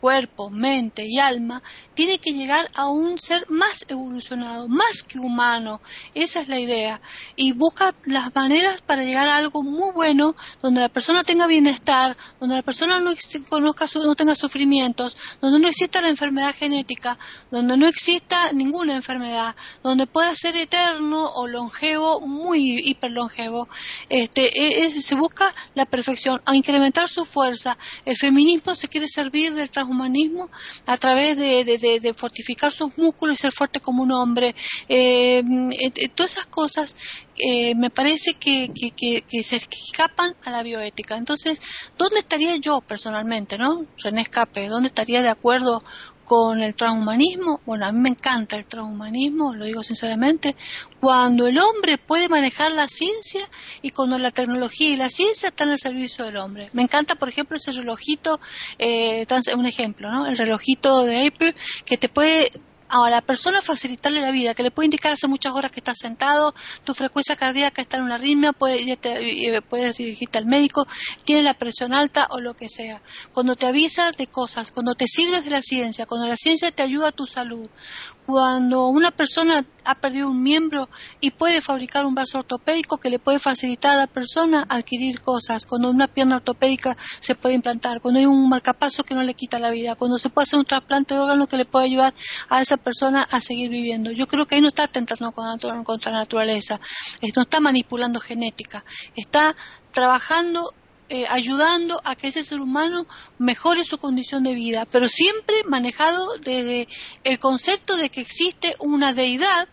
cuerpo, mente y alma, tiene que llegar a un ser más evolucionado, más que humano. Esa es la idea. Y busca las maneras para llegar a algo muy bueno, donde la persona tenga bienestar, donde la persona no conozca no tenga sufrimientos, donde no exista la enfermedad genética, donde no exista ninguna enfermedad, donde pueda ser eterno o longevo, muy hiperlongevo. Este, se busca la perfección, a incrementar su fuerza. El feminismo se quiere servir del transhumanismo a través de, fortificar sus músculos y ser fuerte como un hombre. Eh, eh, todas esas cosas eh, me parece que, se escapan a la bioética. Entonces, ¿dónde estaría yo personalmente, no? René Escape, ¿dónde estaría de acuerdo con el transhumanismo, bueno, a mí me encanta el transhumanismo, lo digo sinceramente, cuando el hombre puede manejar la ciencia y cuando la tecnología y la ciencia están al servicio del hombre. Me encanta, por ejemplo, ese relojito, eh, un ejemplo, ¿no? El relojito de Apple que te puede a la persona facilitarle la vida, que le puede indicar hace muchas horas que estás sentado, tu frecuencia cardíaca está en una arritmia, puedes, puedes dirigirte al médico, tiene la presión alta o lo que sea. Cuando te avisa de cosas, cuando te sirves de la ciencia, cuando la ciencia te ayuda a tu salud, cuando una persona ha perdido un miembro y puede fabricar un brazo ortopédico que le puede facilitar a la persona adquirir cosas, cuando una pierna ortopédica se puede implantar, cuando hay un marcapaso que no le quita la vida, cuando se puede hacer un trasplante de órgano que le puede ayudar a esa persona a seguir viviendo. Yo creo que ahí no está atentando contra la naturaleza, no está manipulando genética, está trabajando eh, ayudando a que ese ser humano mejore su condición de vida, pero siempre manejado desde el concepto de que existe una deidad,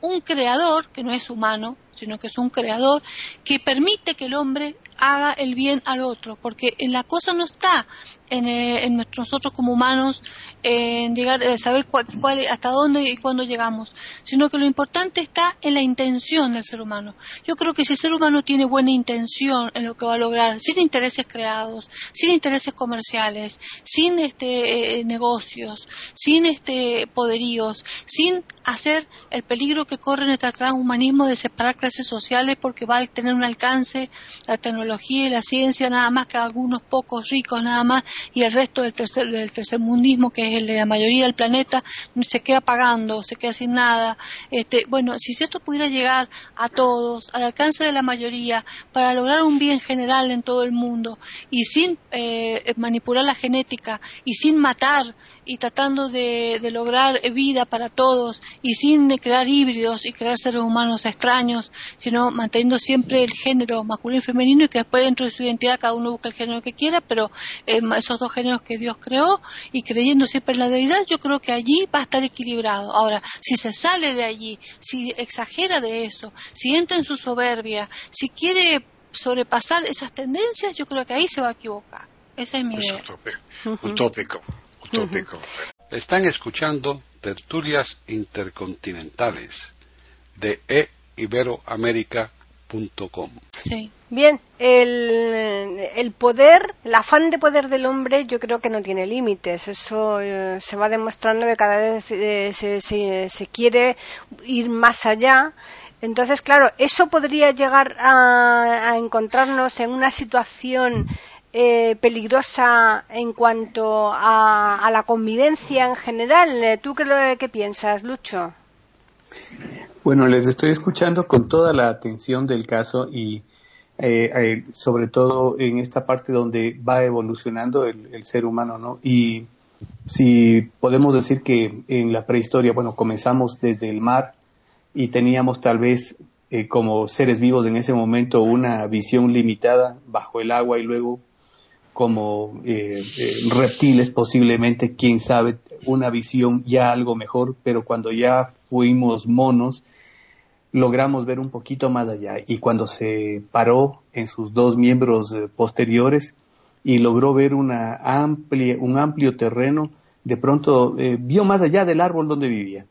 un creador, que no es humano, sino que es un creador, que permite que el hombre haga el bien al otro, porque la cosa no está en, eh, nosotros como humanos en llegar, saber cuál, hasta dónde y cuándo llegamos, sino que lo importante está en la intención del ser humano. Yo creo que si el ser humano tiene buena intención en lo que va a lograr, sin intereses creados, sin intereses comerciales, sin este eh, negocios, sin este poderíos, sin hacer el peligro que corre nuestro transhumanismo de separar sociales porque va a tener un alcance la tecnología y la ciencia nada más que algunos pocos ricos nada más y el resto del tercer del tercer mundismo que es el de la mayoría del planeta se queda pagando, se queda sin nada. Este, bueno, si esto pudiera llegar a todos, al alcance de la mayoría, para lograr un bien general en todo el mundo y sin eh, manipular la genética y sin matar y tratando de, lograr vida para todos y sin crear híbridos y crear seres humanos extraños, sino manteniendo siempre el género masculino y femenino y que después dentro de su identidad cada uno busca el género que quiera, pero eh, esos dos géneros que Dios creó y creyendo siempre en la deidad, yo creo que allí va a estar equilibrado. Ahora, si se sale de allí, si exagera de eso, si entra en su soberbia, si quiere sobrepasar esas tendencias, yo creo que ahí se va a equivocar. Esa es mi idea. Utópico. Están escuchando tertulias intercontinentales de eiberoamerica.com. Sí. Bien, el, poder, el afán de poder del hombre yo creo que no tiene límites. Eso eh, se va demostrando que cada vez eh, se, se, quiere ir más allá. Entonces, claro, eso podría llegar a encontrarnos en una situación eh, peligrosa en cuanto a, la convivencia en general. Eh, ¿Tú qué, qué piensas, Lucho? Bueno, les estoy escuchando con toda la atención del caso y eh, sobre todo en esta parte donde va evolucionando el, ser humano, ¿no? Y si podemos decir que en la prehistoria, bueno, comenzamos desde el mar y teníamos tal vez eh, como seres vivos en ese momento una visión limitada bajo el agua y luego como eh, eh, reptiles posiblemente, quién sabe, una visión ya algo mejor, pero cuando ya fuimos monos, logramos ver un poquito más allá. Y cuando se paró en sus dos miembros posteriores y logró ver una un amplio terreno, de pronto vio más allá del árbol donde vivía.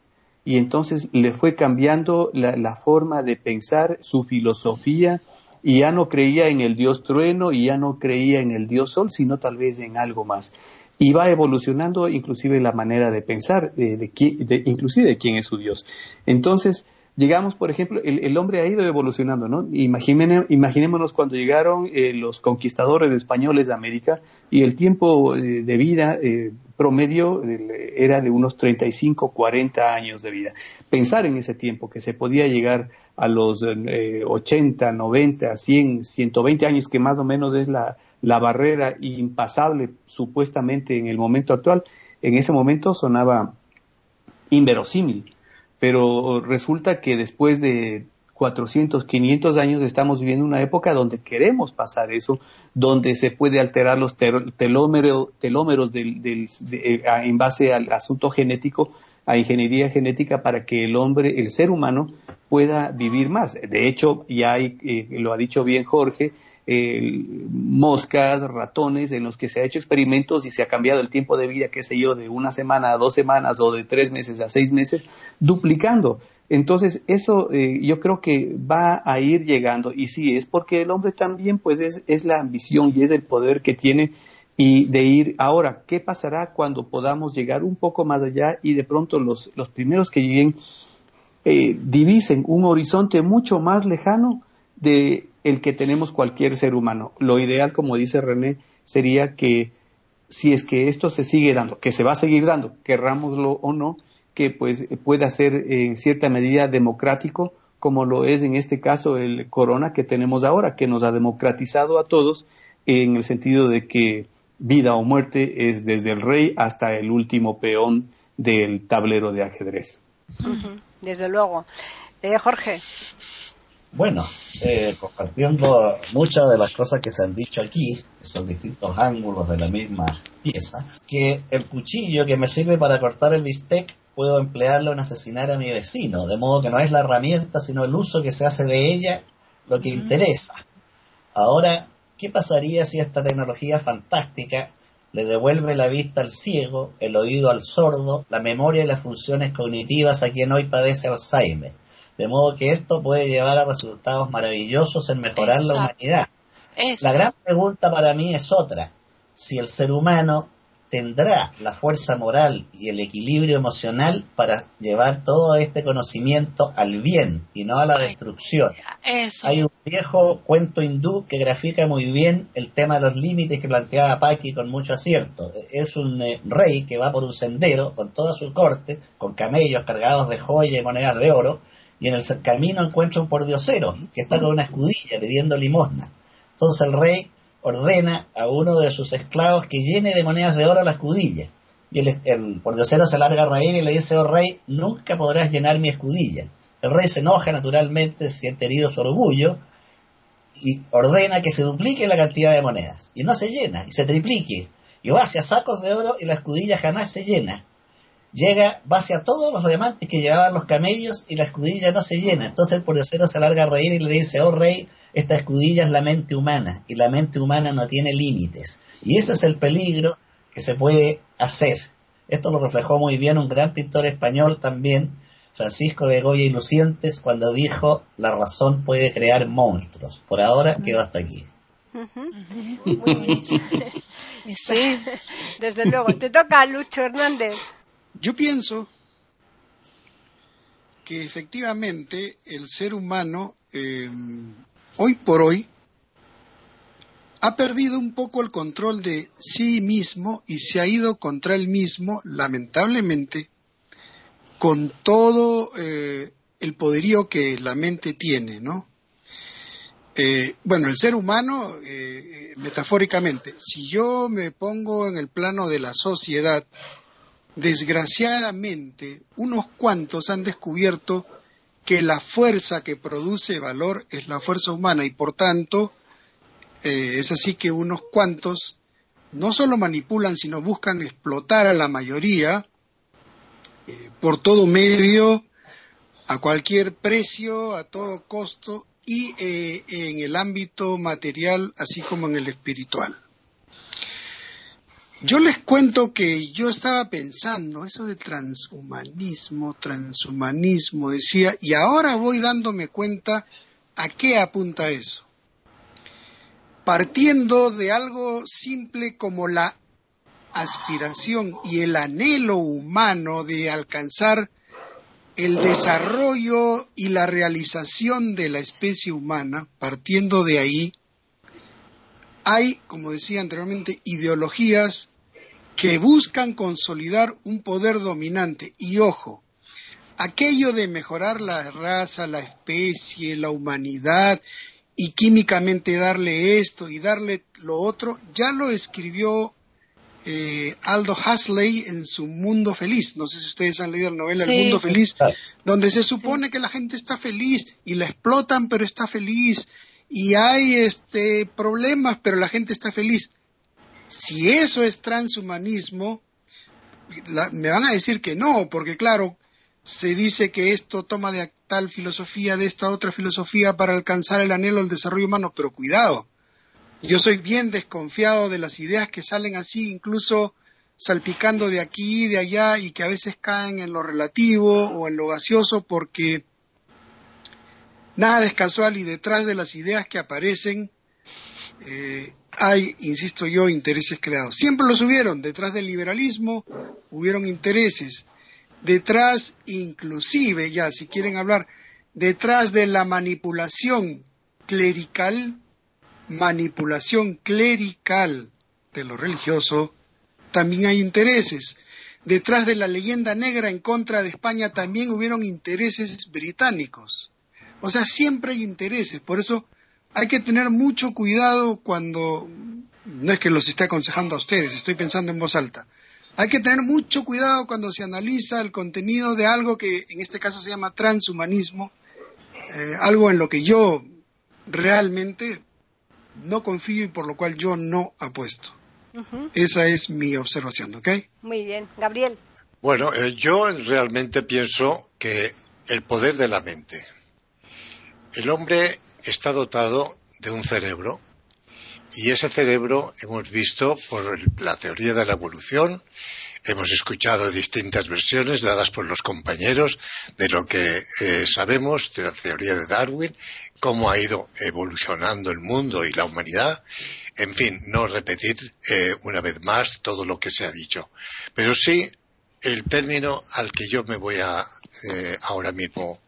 Y entonces le fue cambiando la, forma de pensar, su filosofía, y ya no creía en el dios trueno y ya no creía en el dios sol, sino tal vez en algo más. Y va evolucionando inclusive la manera de pensar, de, de, inclusive de quién es su dios. Entonces, llegamos, por ejemplo, el, hombre ha ido evolucionando, ¿no? imaginémonos cuando llegaron eh, los conquistadores españoles de América y el tiempo eh, de vida eh, promedio era de unos 35, 40 años de vida. Pensar en ese tiempo que se podía llegar a los 80, 90, 100, 120 años, que más o menos es la, la barrera impasable supuestamente en el momento actual, en ese momento sonaba inverosímil pero resulta que después de 400, 500 años estamos viviendo una época donde queremos pasar eso, donde se puede alterar los telómeros, telómeros del, eh, en base al asunto genético, a ingeniería genética para que el hombre, el ser humano, pueda vivir más. De hecho, ya hay, eh, lo ha dicho bien Jorge, moscas, ratones, en los que se ha hecho experimentos y se ha cambiado el tiempo de vida, qué sé yo, de una semana a dos semanas o de tres meses a seis meses, duplicando. Entonces, eso eh, yo creo que va a ir llegando. Y sí, es porque el hombre también, pues, es, es la ambición y es el poder que tiene y de ir ahora, ¿qué pasará cuando podamos llegar un poco más allá y de pronto los, los primeros que lleguen eh, divisen un horizonte mucho más lejano de el que tenemos cualquier ser humano. Lo ideal, como dice René, sería que si es que esto se sigue dando, que se va a seguir dando, querrámoslo o no, que pues pueda ser en cierta medida democrático, como lo es en este caso el corona que tenemos ahora, que nos ha democratizado a todos en el sentido de que vida o muerte es desde el rey hasta el último peón del tablero de ajedrez. Desde luego. Eh, Jorge. Bueno, eh, compartiendo muchas de las cosas que se han dicho aquí, que son distintos ángulos de la misma pieza, que el cuchillo que me sirve para cortar el bistec puedo emplearlo en asesinar a mi vecino, de modo que no es la herramienta, sino el uso que se hace de ella lo que interesa. Ahora, ¿qué pasaría si esta tecnología fantástica le devuelve la vista al ciego, el oído al sordo, la memoria y las funciones cognitivas a quien hoy padece Alzheimer? De modo que esto puede llevar a resultados maravillosos en mejorar la humanidad. La gran pregunta para mí es otra. Si el ser humano tendrá la fuerza moral y el equilibrio emocional para llevar todo este conocimiento al bien y no a la destrucción. Hay un viejo cuento hindú que grafica muy bien el tema de los límites que planteaba Paki con mucho acierto. Es un eh, rey que va por un sendero con toda su corte, con camellos cargados de joyas y monedas de oro, y en el camino encuentra un pordiosero que está con una escudilla pidiendo limosna. Entonces el rey ordena a uno de sus esclavos que llene de monedas de oro la escudilla. Y el, el pordiosero se larga a reír y le dice, oh rey, nunca podrás llenar mi escudilla. El rey se enoja naturalmente, siente herido su orgullo y ordena que se duplique la cantidad de monedas. Y no se llena, y se triplique. Y va hacia sacos de oro y la escudilla jamás se llena llega, va hacia todos los diamantes que llevaban los camellos y la escudilla no se llena. Entonces el pordiosero se larga a reír y le dice, oh rey, esta escudilla es la mente humana y la mente humana no tiene límites. Y ese es el peligro que se puede hacer. Esto lo reflejó muy bien un gran pintor español también, Francisco de Goya y Lucientes, cuando dijo, la razón puede crear monstruos. Por ahora quedo hasta aquí. sí. Desde luego. Te toca, Lucho Hernández. Yo pienso que efectivamente el ser humano eh, hoy por hoy ha perdido un poco el control de sí mismo y se ha ido contra él mismo, lamentablemente, con todo eh, el poderío que la mente tiene, ¿no? eh, bueno, el ser humano, eh, metafóricamente, si yo me pongo en el plano de la sociedad, desgraciadamente, unos cuantos han descubierto que la fuerza que produce valor es la fuerza humana y por tanto eh, es así que unos cuantos no solo manipulan, sino buscan explotar a la mayoría por todo medio, a cualquier precio, a todo costo y eh, en el ámbito material así como en el espiritual. Yo les cuento que yo estaba pensando eso de transhumanismo, transhumanismo, decía, y ahora voy dándome cuenta a qué apunta eso. Partiendo de algo simple como la aspiración y el anhelo humano de alcanzar el desarrollo y la realización de la especie humana, partiendo de ahí, hay, como decía anteriormente, ideologías que buscan consolidar un poder dominante. Y ojo, aquello de mejorar la raza, la especie, la humanidad y químicamente darle esto y darle lo otro, ya lo escribió eh, Aldo Huxley en su Mundo Feliz. No sé si ustedes han leído la novela El Mundo Feliz, donde se supone que la gente está feliz y la explotan, pero está feliz. Y hay este, problemas, pero la gente está feliz. Si eso es transhumanismo, me van a decir que no, porque claro, se dice que esto toma de tal filosofía, de esta otra filosofía para alcanzar el anhelo del desarrollo humano, pero cuidado, yo soy bien desconfiado de las ideas que salen así, incluso salpicando de aquí y de allá y que a veces caen en lo relativo o en lo gaseoso porque nada es casual y detrás de las ideas que aparecen eh, hay, insisto yo, intereses creados. Siempre los hubieron, detrás del liberalismo hubieron intereses, detrás inclusive, ya si quieren hablar, detrás de la manipulación clerical manipulación clerical de lo religioso, también hay intereses. Detrás de la leyenda negra en contra de España también hubieron intereses británicos. O sea, siempre hay intereses. Por eso hay que tener mucho cuidado cuando, no es que los esté aconsejando a ustedes, estoy pensando en voz alta. Hay que tener mucho cuidado cuando se analiza el contenido de algo que en este caso se llama transhumanismo, eh, algo en lo que yo realmente no confío y por lo cual yo no apuesto. Esa es mi observación, ¿ok? Muy bien. Gabriel. Bueno, eh, yo realmente pienso que el poder de la mente. El hombre está dotado de un cerebro y ese cerebro hemos visto por la teoría de la evolución, hemos escuchado distintas versiones dadas por los compañeros de lo que eh, sabemos de la teoría de Darwin cómo ha ido evolucionando el mundo y la humanidad. En fin, no repetir eh, una vez más todo lo que se ha dicho. Pero sí el término al que yo me voy a eh, ahora mismo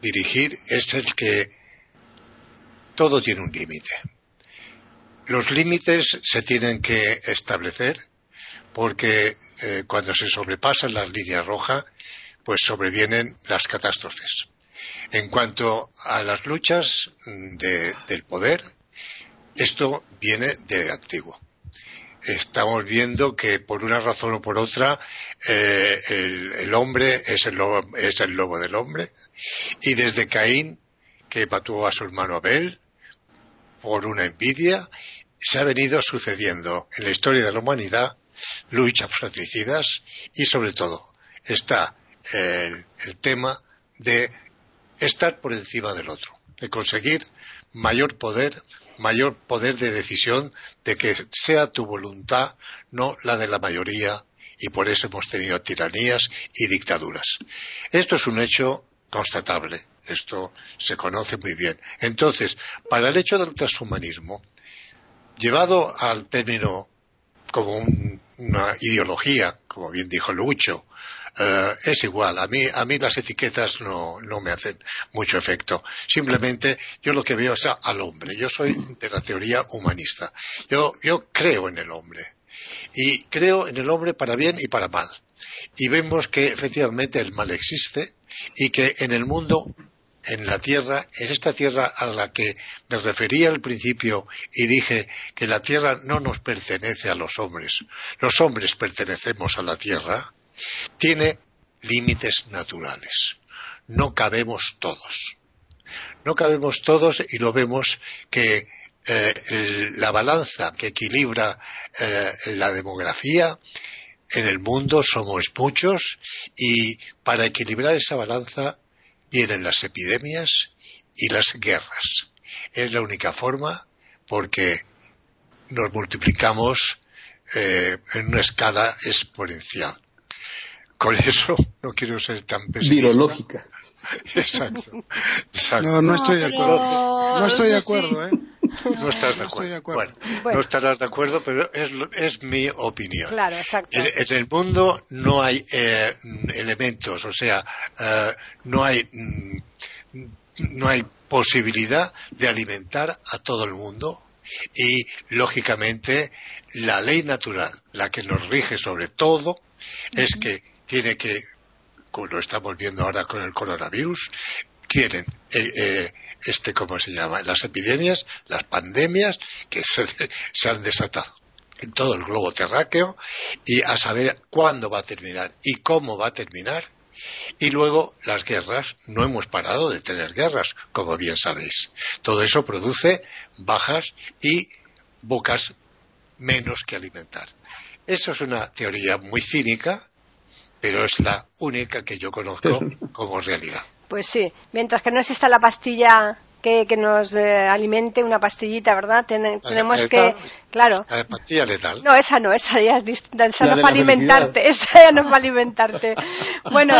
dirigir es el que todo tiene un límite. Los límites se tienen que establecer porque eh, cuando se sobrepasan las líneas rojas, pues sobrevienen las catástrofes. En cuanto a las luchas del poder, esto viene de antiguo. Estamos viendo que por una razón o por otra eh, el, hombre es el, lobo, es el lobo del hombre y desde Caín, que mató a su hermano Abel por una envidia, se ha venido sucediendo en la historia de la humanidad luchas fratricidas y sobre todo está el tema de estar por encima del otro, de conseguir mayor poder, mayor poder de decisión, de que sea tu voluntad, no la de la mayoría, y por eso hemos tenido tiranías y dictaduras. Esto es un hecho constatable, esto se conoce muy bien. Entonces, para el hecho del transhumanismo, llevado al término como una ideología, como bien dijo Lucho, eh, es igual. A mí, a mí las etiquetas no, no me hacen mucho efecto. Simplemente yo lo que veo es al hombre. Yo soy de la teoría humanista. Yo, yo creo en el hombre. Y creo en el hombre para bien y para mal. Y vemos que efectivamente el mal existe y que en el mundo en la tierra, en esta tierra a la que me refería al principio y dije que la tierra no nos pertenece a los hombres, los hombres pertenecemos a la tierra, tiene límites naturales. No cabemos todos. No cabemos todos y lo vemos que eh, la balanza que equilibra eh, la demografía en el mundo somos muchos y para equilibrar esa balanza vienen las epidemias y las guerras. Es la única forma porque nos multiplicamos eh, en una escala exponencial. Con eso no quiero ser tan pesimista. Virológica. Exacto, No, no estoy de acuerdo. No estoy de acuerdo, ¿eh? No estás de acuerdo. Bueno, no estarás de acuerdo, pero es, es mi opinión. Claro, exacto. En, en el mundo no hay eh, elementos, o sea, eh, no hay mm, no hay posibilidad de alimentar a todo el mundo y lógicamente la ley natural, la que nos rige sobre todo, es que tiene que, como lo estamos viendo ahora con el coronavirus, quieren eh, eh, este cómo se llama las epidemias las pandemias que se, se han desatado en todo el globo terráqueo y a saber cuándo va a terminar y cómo va a terminar. Y luego las guerras no hemos parado de tener guerras como bien sabéis. Todo eso produce bajas y bocas menos que alimentar. Eso es una teoría muy cínica pero es la única que yo conozco como realidad Pues sí, mientras que no exista la pastilla que, que nos eh, alimente, una pastillita, ¿verdad? Ten- tenemos que, claro. la pastilla letal No, esa no, esa ya es distinta, esa La no es para alimentarte, esa ya no es para alimentarte. Bueno,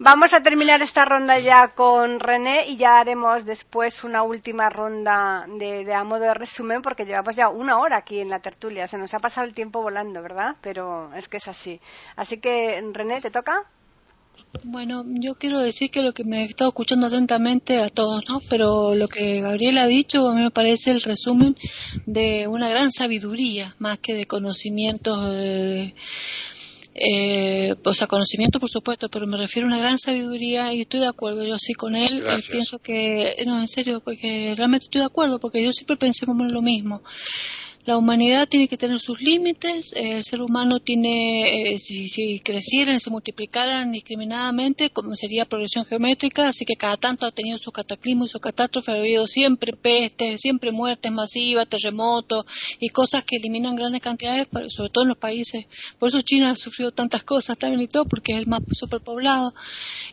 vamos a terminar esta ronda ya con René y ya haremos después una última ronda de, de a modo de resumen porque llevamos ya una hora aquí en la tertulia, se nos ha pasado el tiempo volando, ¿verdad? Pero es que es así. Así que, René, ¿te toca? Bueno, yo quiero decir que lo que me he estado escuchando atentamente a todos, ¿no? Pero lo que Gabriel ha dicho a mí me parece el resumen de una gran sabiduría, más que de conocimientos, eh, eh, o sea, conocimiento por supuesto, pero me refiero a una gran sabiduría y estoy de acuerdo, yo sí con él, pienso que, no, en serio, porque realmente estoy de acuerdo, porque yo siempre pensé como en lo mismo. La humanidad tiene que tener sus límites, el ser humano tiene, eh, si, si crecieran y se multiplicaran indiscriminadamente, como sería progresión geométrica, así que cada tanto ha tenido sus cataclismos y sus catástrofes, ha habido siempre pestes, siempre muertes masivas, terremotos y cosas que eliminan grandes cantidades, sobre todo en los países. Por eso China ha sufrido tantas cosas también y todo, porque es el más superpoblado.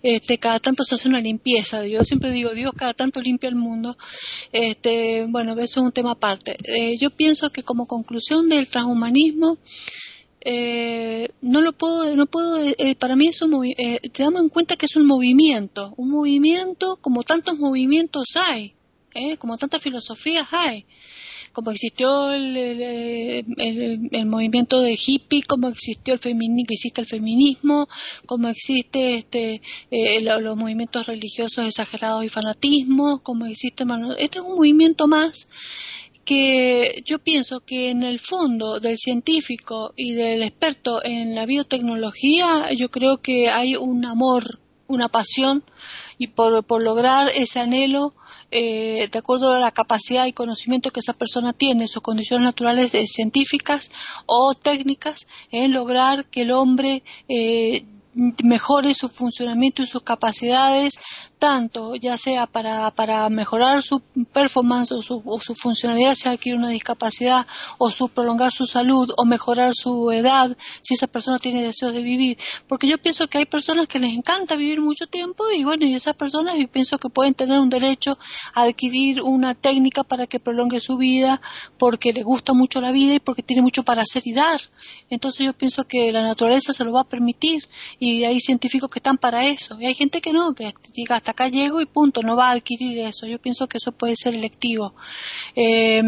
Este, cada tanto se hace una limpieza. Yo siempre digo, Dios cada tanto limpia el mundo. Este, bueno, eso es un tema aparte. Eh, yo pienso que como conclusión del transhumanismo, eh, no lo puedo, no puedo, eh, para mí es un eh, tengamos en cuenta que es un movimiento, un movimiento como tantos movimientos hay, ¿eh? como tantas filosofías hay, como existió el, el, movimiento de hippie, como existió el feminismo, existe el feminismo, como existe este, eh, lo- los movimientos religiosos exagerados y fanatismos, como existe, este es un movimiento más que yo pienso que en el fondo del científico y del experto en la biotecnología, yo creo que hay un amor, una pasión y por, por lograr ese anhelo, eh, de acuerdo a la capacidad y conocimiento que esa persona tiene, sus condiciones naturales científicas o técnicas, en lograr que el hombre eh, mejore su funcionamiento y sus capacidades, tanto ya sea para, para mejorar su performance o su, o su funcionalidad si adquiere una discapacidad, o su prolongar su salud, o mejorar su edad, si esa persona tiene deseos de vivir. Porque yo pienso que hay personas que les encanta vivir mucho tiempo y bueno, y esas personas yo pienso que pueden tener un derecho a adquirir una técnica para que prolongue su vida, porque le gusta mucho la vida y porque tiene mucho para hacer y dar. Entonces yo pienso que la naturaleza se lo va a permitir y hay científicos que están para eso. Y hay gente que no, que diga hasta acá llego y punto, no va a adquirir eso. Yo pienso que eso puede ser electivo. Eh,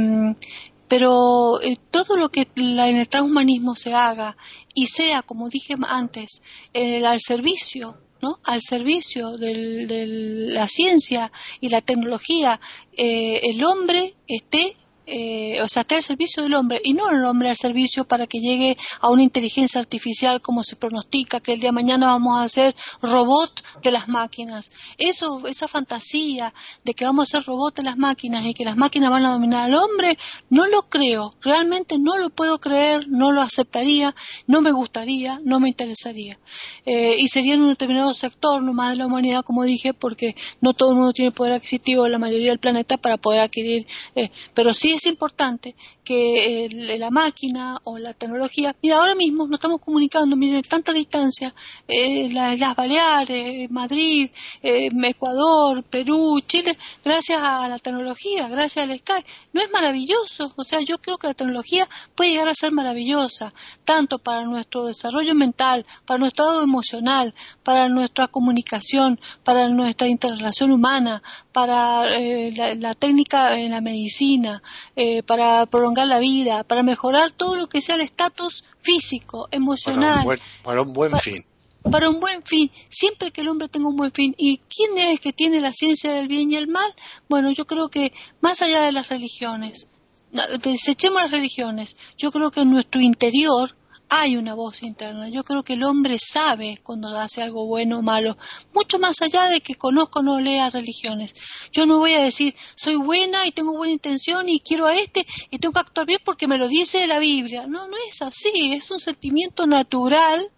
pero eh, todo lo que en el transhumanismo se haga y sea, como dije antes, eh, al servicio ¿no? al servicio de la ciencia y la tecnología, eh, el hombre esté eh, o sea, está al servicio del hombre y no el hombre al servicio para que llegue a una inteligencia artificial como se pronostica que el día de mañana vamos a hacer robot de las máquinas. Eso, esa fantasía de que vamos a ser robot de las máquinas y que las máquinas van a dominar al hombre, no lo creo, realmente no lo puedo creer, no lo aceptaría, no me gustaría, no me interesaría. Eh, y sería en un determinado sector nomás de la humanidad, como dije, porque no todo el mundo tiene poder adquisitivo, la mayoría del planeta, para poder adquirir, eh, pero sí es importante que eh, la máquina o la tecnología, mira, ahora mismo nos estamos comunicando, miren, tanta distancia, eh, las Baleares, Madrid, eh, Ecuador, Perú, Chile, gracias a la tecnología, gracias al Sky. ¿No es maravilloso? O sea, yo creo que la tecnología puede llegar a ser maravillosa, tanto para nuestro desarrollo mental, para nuestro estado emocional, para nuestra comunicación, para nuestra interrelación humana, para la, la, técnica en la medicina, eh, para prolongar la vida, para mejorar todo lo que sea el estatus físico, emocional. Para un buen, fin. Para un buen fin, siempre que el hombre tenga un buen fin. ¿Y quién es que tiene la ciencia del bien y el mal? Bueno, yo creo que más allá de las religiones, desechemos las religiones, yo creo que en nuestro interior hay una voz interna. Yo creo que el hombre sabe cuando hace algo bueno o malo, mucho más allá de que conozco o no lea religiones. Yo no voy a decir, soy buena y tengo buena intención y quiero a este y tengo que actuar bien porque me lo dice la Biblia. No, no es así, es un sentimiento natural,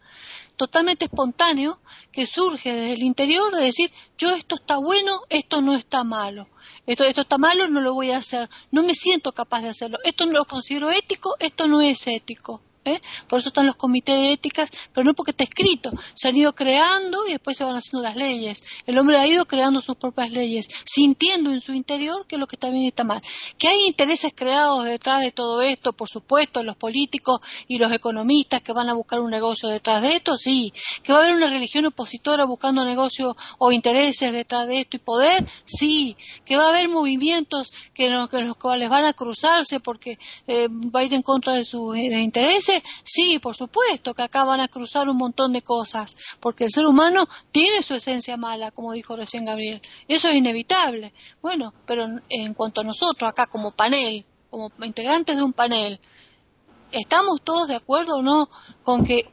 totalmente espontáneo, que surge desde el interior de decir, yo esto está bueno, esto no está malo. Esto, esto está malo, no lo voy a hacer. No me siento capaz de hacerlo. Esto no lo considero ético, esto no es ético. ¿Eh? Por eso están los comités de éticas, pero no porque está escrito. Se han ido creando y después se van haciendo las leyes. El hombre ha ido creando sus propias leyes, sintiendo en su interior que lo que está bien y está mal. Que hay intereses creados detrás de todo esto, por supuesto, los políticos y los economistas que van a buscar un negocio detrás de esto, sí. Que va a haber una religión opositora buscando negocio o intereses detrás de esto y poder, sí. Que va a haber movimientos que, los cuales van a cruzarse porque eh, va a ir en contra de sus intereses Sí, por supuesto que acá van a cruzar un montón de cosas, porque el ser humano tiene su esencia mala, como dijo recién Gabriel. Eso es inevitable. Bueno, pero en cuanto a nosotros acá como panel, como integrantes de un panel, ¿estamos todos de acuerdo o no con que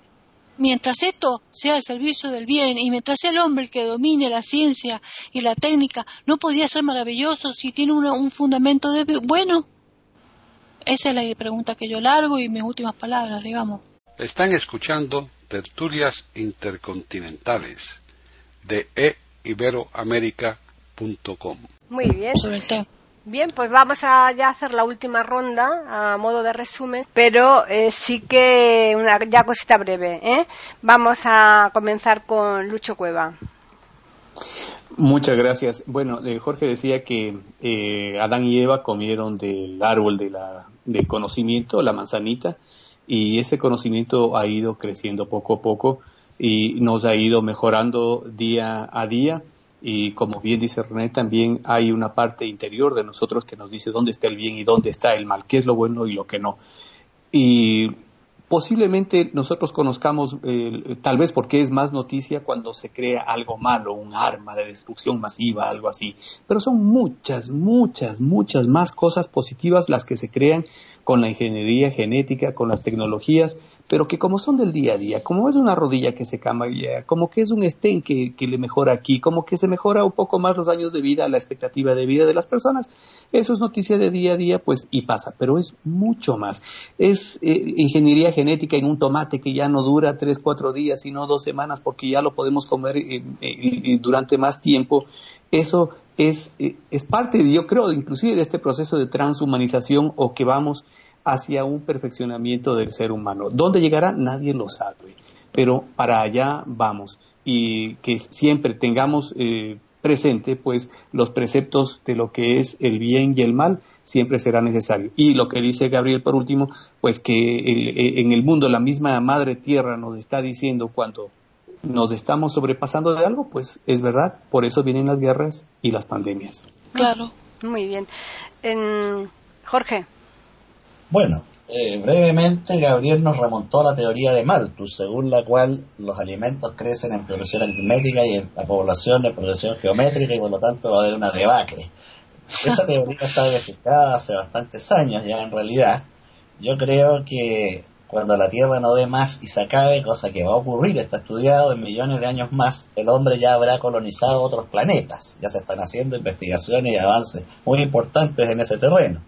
mientras esto sea al servicio del bien y mientras sea el hombre el que domine la ciencia y la técnica, no podría ser maravilloso si tiene un fundamento de bueno? Esa es la pregunta que yo largo y mis últimas palabras, digamos. Están escuchando tertulias intercontinentales de eiberoamerica.com. Muy bien. Bien, pues vamos a ya hacer la última ronda a modo de resumen, pero eh, sí que una ya cosita breve. ¿eh? Vamos a comenzar con Lucho Cueva. Muchas gracias. Bueno, eh, Jorge decía que eh, Adán y Eva comieron del árbol de la, del conocimiento, la manzanita, y ese conocimiento ha ido creciendo poco a poco y nos ha ido mejorando día a día. Y como bien dice René, también hay una parte interior de nosotros que nos dice dónde está el bien y dónde está el mal, qué es lo bueno y lo que no. Y posiblemente nosotros conozcamos, eh, tal vez porque es más noticia cuando se crea algo malo, un arma de destrucción masiva, algo así. Pero son muchas, muchas, muchas más cosas positivas las que se crean con la ingeniería genética, con las tecnologías, pero que como son del día a día, como es una rodilla que se cambia, como que es un estén que, le mejora aquí, como que se mejora un poco más los años de vida, la expectativa de vida de las personas, eso es noticia de día a día, pues y pasa, pero es mucho más. Es eh, ingeniería genética en un tomate que ya no dura tres, cuatro días, sino dos semanas, porque ya lo podemos comer eh, eh, durante más tiempo. Eso es, es parte, yo creo, inclusive de este proceso de transhumanización o que vamos hacia un perfeccionamiento del ser humano. ¿Dónde llegará? Nadie lo sabe, pero para allá vamos y que siempre tengamos eh, presente pues los preceptos de lo que es el bien y el mal siempre será necesario. Y lo que dice Gabriel por último, pues que eh, en el mundo la misma madre tierra nos está diciendo cuando nos estamos sobrepasando de algo, pues es verdad, por eso vienen las guerras y las pandemias. Claro. Muy bien. Jorge. Bueno, eh, brevemente Gabriel nos remontó a la teoría de Malthus, según la cual los alimentos crecen en progresión aritmética y en la población en progresión geométrica y por lo tanto va a haber una debacle. Esa teoría está desechada hace bastantes años ya en realidad. Yo creo que cuando la Tierra no dé más y se acabe, cosa que va a ocurrir, está estudiado en millones de años más, el hombre ya habrá colonizado otros planetas. Ya se están haciendo investigaciones y avances muy importantes en ese terreno.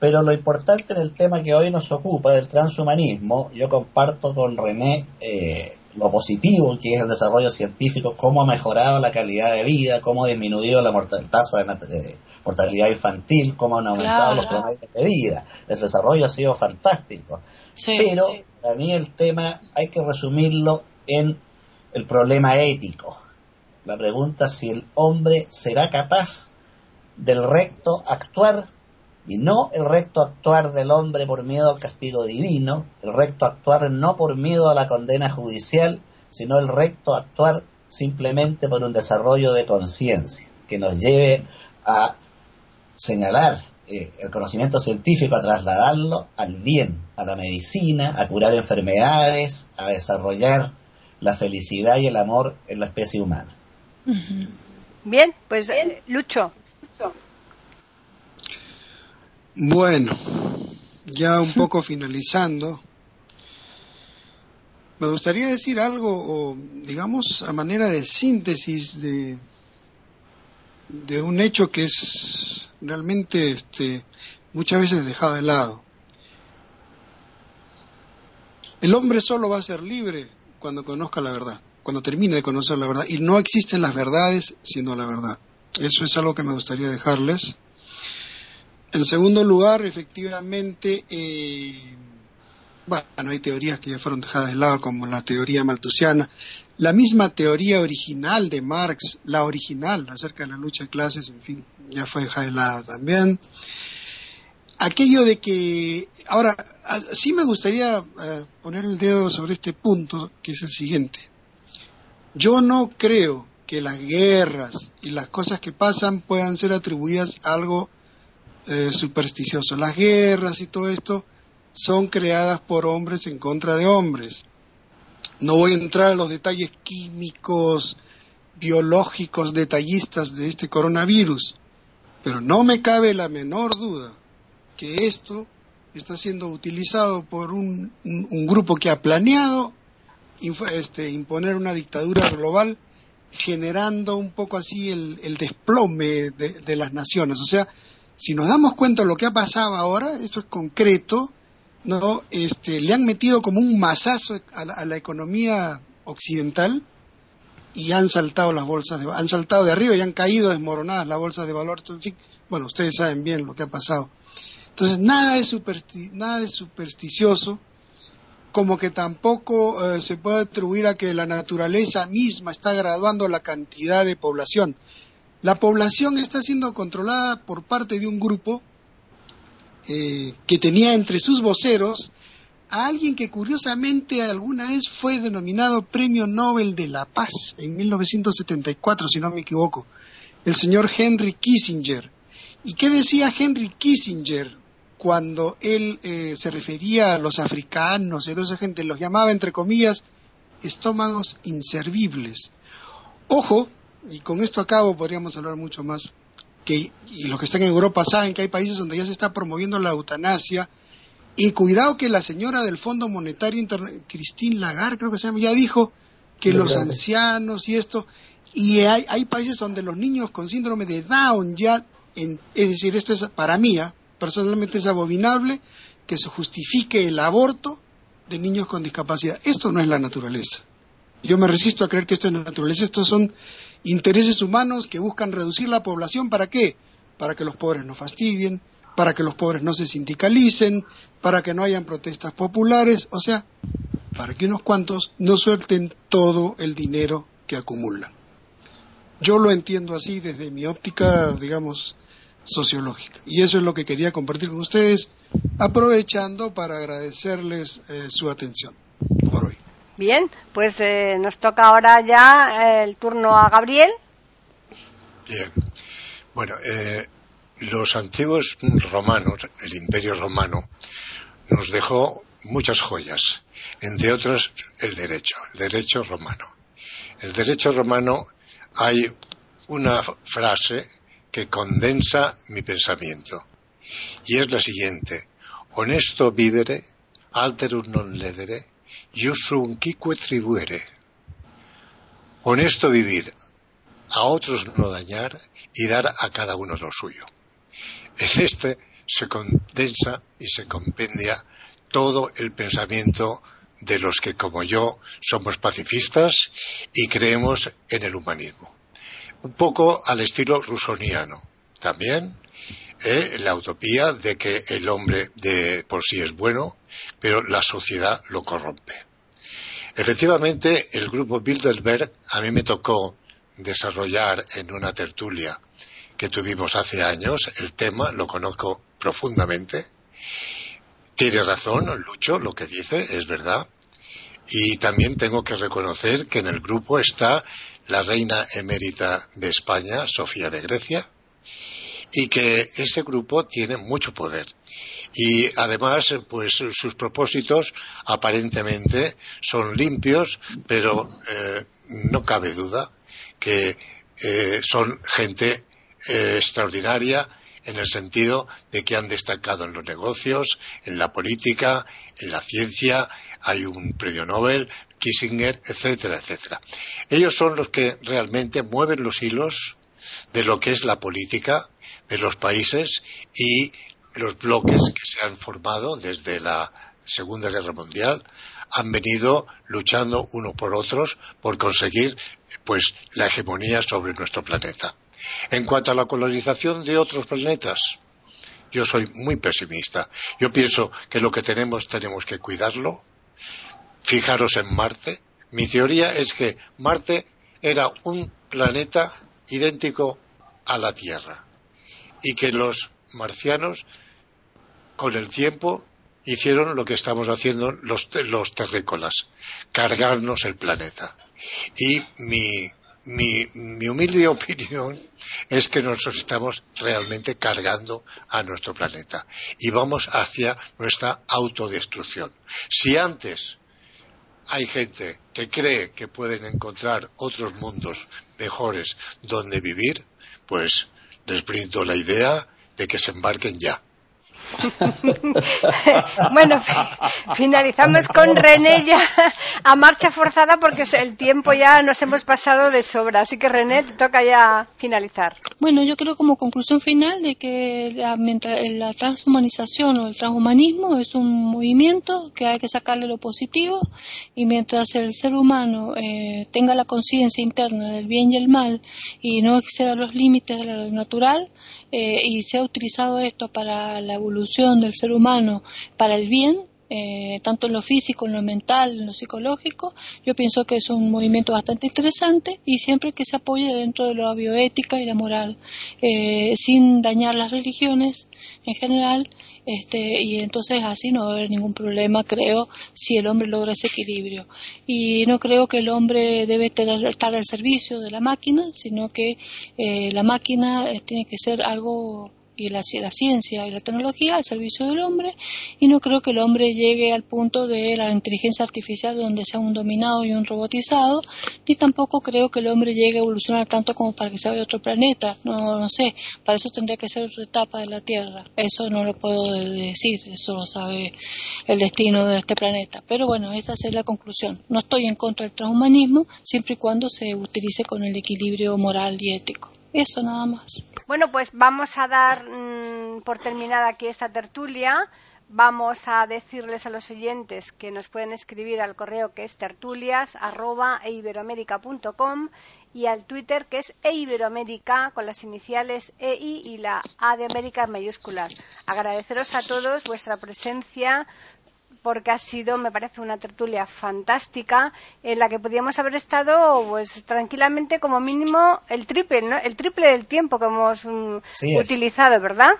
Pero lo importante en el tema que hoy nos ocupa del transhumanismo, yo comparto con René eh, lo positivo que es el desarrollo científico, cómo ha mejorado la calidad de vida, cómo ha disminuido la tasa de, mortalidad infantil, cómo han aumentado los promedios de vida. El desarrollo ha sido fantástico. Pero para mí el tema hay que resumirlo en el problema ético. La pregunta si el hombre será capaz del recto actuar y no el recto actuar del hombre por miedo al castigo divino, el recto actuar no por miedo a la condena judicial, sino el recto actuar simplemente por un desarrollo de conciencia que nos lleve a señalar eh, el conocimiento científico, a trasladarlo al bien, a la medicina, a curar enfermedades, a desarrollar la felicidad y el amor en la especie humana. Bien, pues Lucho. Bueno, ya un poco finalizando, me gustaría decir algo, o digamos, a manera de síntesis de, de un hecho que es realmente este, muchas veces dejado de lado. El hombre solo va a ser libre cuando conozca la verdad, cuando termine de conocer la verdad. Y no existen las verdades sino la verdad. Eso es algo que me gustaría dejarles. En segundo lugar, efectivamente, eh, bueno, hay teorías que ya fueron dejadas de lado, como la teoría maltusiana. La misma teoría original de Marx, la original acerca de la lucha de clases, en fin, ya fue dejada de lado también. Aquello de que, ahora, sí me gustaría eh, poner el dedo sobre este punto, que es el siguiente. Yo no creo que las guerras y las cosas que pasan puedan ser atribuidas a algo eh, supersticioso. Las guerras y todo esto son creadas por hombres en contra de hombres. No voy a entrar a los detalles químicos, biológicos, detallistas de este coronavirus, pero no me cabe la menor duda que esto está siendo utilizado por un, grupo que ha planeado este, imponer una dictadura global generando un poco así el, desplome de, las naciones. O sea, si nos damos cuenta de lo que ha pasado ahora, esto es concreto, no, este, le han metido como un masazo a la, economía occidental y han saltado las bolsas, de, han saltado de arriba y han caído desmoronadas las bolsas de valor. Bueno, ustedes saben bien lo que ha pasado. Entonces, nada es, nada es supersticioso, como que tampoco eh, se puede atribuir a que la naturaleza misma está graduando la cantidad de población. La población está siendo controlada por parte de un grupo eh, que tenía entre sus voceros a alguien que curiosamente alguna vez fue denominado Premio Nobel de la Paz en 1974, si no me equivoco, el señor Henry Kissinger. ¿Y qué decía Henry Kissinger cuando él eh, se refería a los africanos y a esa gente? Los llamaba, entre comillas, estómagos inservibles. Ojo, y con esto acabo, podríamos hablar mucho más, que, y los que están en Europa saben que hay países donde ya se está promoviendo la eutanasia, y cuidado que la señora del Fondo Monetario Internacional, Christine Lagarde creo que se llama, ya dijo que los ancianos y esto, y hay, hay, países donde los niños con síndrome de Down ya, es decir, esto es para mí, ¿ah? personalmente es abominable que se justifique el aborto de niños con discapacidad. Esto no es la naturaleza. Yo me resisto a creer que esto es la naturaleza, estos son intereses humanos que buscan reducir la población para qué? Para que los pobres no fastidien, para que los pobres no se sindicalicen, para que no hayan protestas populares, o sea, para que unos cuantos no suelten todo el dinero que acumulan. Yo lo entiendo así desde mi óptica, digamos, sociológica. Y eso es lo que quería compartir con ustedes, aprovechando para agradecerles eh, su atención. Bien, pues eh, nos toca ahora ya el turno a Gabriel. Bien. Bueno, eh, los antiguos romanos, el imperio romano, nos dejó muchas joyas, entre otros el derecho, el derecho romano. El derecho romano hay una frase que condensa mi pensamiento. Y es la siguiente. Honesto vivere, alterum non ledere, un quique tribuere. Honesto vivir, a otros no dañar y dar a cada uno lo suyo. En este se condensa y se compendia todo el pensamiento de los que, como yo, somos pacifistas y creemos en el humanismo. Un poco al estilo rusoniano. También eh, la utopía de que el hombre de por sí es bueno, pero la sociedad lo corrompe. Efectivamente, el grupo Bilderberg a mí me tocó desarrollar en una tertulia que tuvimos hace años. El tema lo conozco profundamente. Tiene razón, Lucho, lo que dice, es verdad. Y también tengo que reconocer que en el grupo está la reina emérita de España, Sofía de Grecia, y que ese grupo tiene mucho poder. Y además, pues sus propósitos aparentemente son limpios, pero eh, no cabe duda que eh, son gente eh, extraordinaria en el sentido de que han destacado en los negocios, en la política, en la ciencia, hay un premio Nobel, Kissinger, etcétera, etcétera. Ellos son los que realmente mueven los hilos de lo que es la política de los países y los bloques que se han formado desde la Segunda Guerra Mundial han venido luchando unos por otros por conseguir pues la hegemonía sobre nuestro planeta. En cuanto a la colonización de otros planetas, yo soy muy pesimista. Yo pienso que lo que tenemos tenemos que cuidarlo. Fijaros en Marte. Mi teoría es que Marte era un planeta idéntico a la Tierra y que los marcianos con el tiempo hicieron lo que estamos haciendo los, los terrícolas, cargarnos el planeta. Y mi, mi, humilde opinión es que nosotros estamos realmente cargando a nuestro planeta y vamos hacia nuestra autodestrucción. Si antes hay gente que cree que pueden encontrar otros mundos mejores donde vivir, pues les brindo la idea de que se embarquen ya. bueno, finalizamos con René ya a marcha forzada porque el tiempo ya nos hemos pasado de sobra. Así que René, te toca ya finalizar. Bueno, yo creo como conclusión final de que la, mientras, la transhumanización o el transhumanismo es un movimiento que hay que sacarle lo positivo y mientras el ser humano eh, tenga la conciencia interna del bien y el mal y no exceda los límites de lo natural, eh, y se ha utilizado esto para la evolución del ser humano, para el bien, eh, tanto en lo físico, en lo mental, en lo psicológico, yo pienso que es un movimiento bastante interesante y siempre que se apoye dentro de la bioética y la moral, eh, sin dañar las religiones en general este, y entonces así no va a haber ningún problema, creo, si el hombre logra ese equilibrio. Y no creo que el hombre debe estar al servicio de la máquina, sino que eh, la máquina eh, tiene que ser algo y la, la, ciencia y la tecnología al servicio del hombre y no creo que el hombre llegue al punto de la inteligencia artificial donde sea un dominado y un robotizado, ni tampoco creo que el hombre llegue a evolucionar tanto como para que se vaya a otro planeta, no, no sé, para eso tendría que ser otra etapa de la Tierra, eso no lo puedo decir, eso lo sabe el destino de este planeta, pero bueno, esa es la conclusión, no estoy en contra del transhumanismo siempre y cuando se utilice con el equilibrio moral y ético. Eso nada más. Bueno, pues vamos a dar mm, por terminada aquí esta tertulia. Vamos a decirles a los oyentes que nos pueden escribir al correo que es tertulias@eiberoamerica.com y al Twitter que es eiberoamerica con las iniciales EI y la A de América en mayúsculas. Agradeceros a todos vuestra presencia, porque ha sido, me parece, una tertulia fantástica en la que podíamos haber estado, pues, tranquilamente como mínimo el triple, ¿no? El triple del tiempo que hemos mm, utilizado, ¿verdad?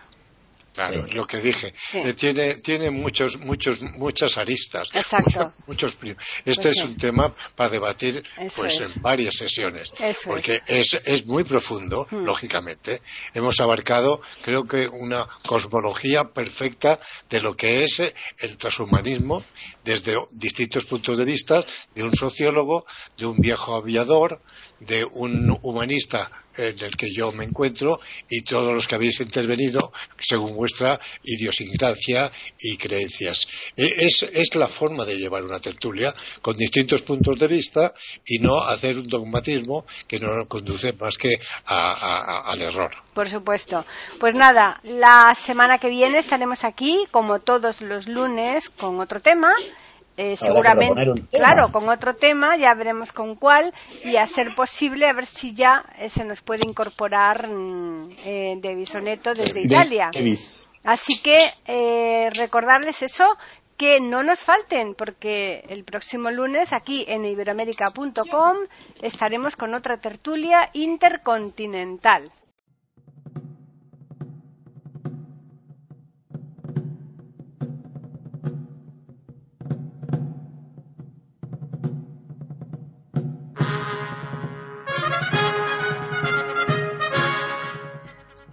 Claro, lo que dije. Eh, tiene, tiene muchos, muchos, muchas aristas. Exacto. Muchos, este pues es un tema para debatir pues en varias sesiones. porque es. es. muy profundo, hmm. lógicamente. Hemos abarcado, creo que, una cosmología perfecta de lo que es el transhumanismo desde distintos puntos de vista, de un sociólogo, de un viejo aviador, de un humanista en el que yo me encuentro y todos los que habéis intervenido según vuestra idiosincrasia y creencias. E, es, la forma de llevar una tertulia con distintos puntos de vista y no hacer un dogmatismo que no conduce más que al error. Por supuesto. Pues nada, la semana que viene estaremos aquí, como todos los lunes, con otro tema. Eh, seguramente, claro, con otro tema, ya veremos con cuál, y a ser posible, a ver si ya eh, se nos puede incorporar mm, eh, de Bisoneto desde Italia. Así que recordarles eso, que no nos falten, porque el próximo lunes aquí en iberoamérica.com estaremos con otra tertulia intercontinental.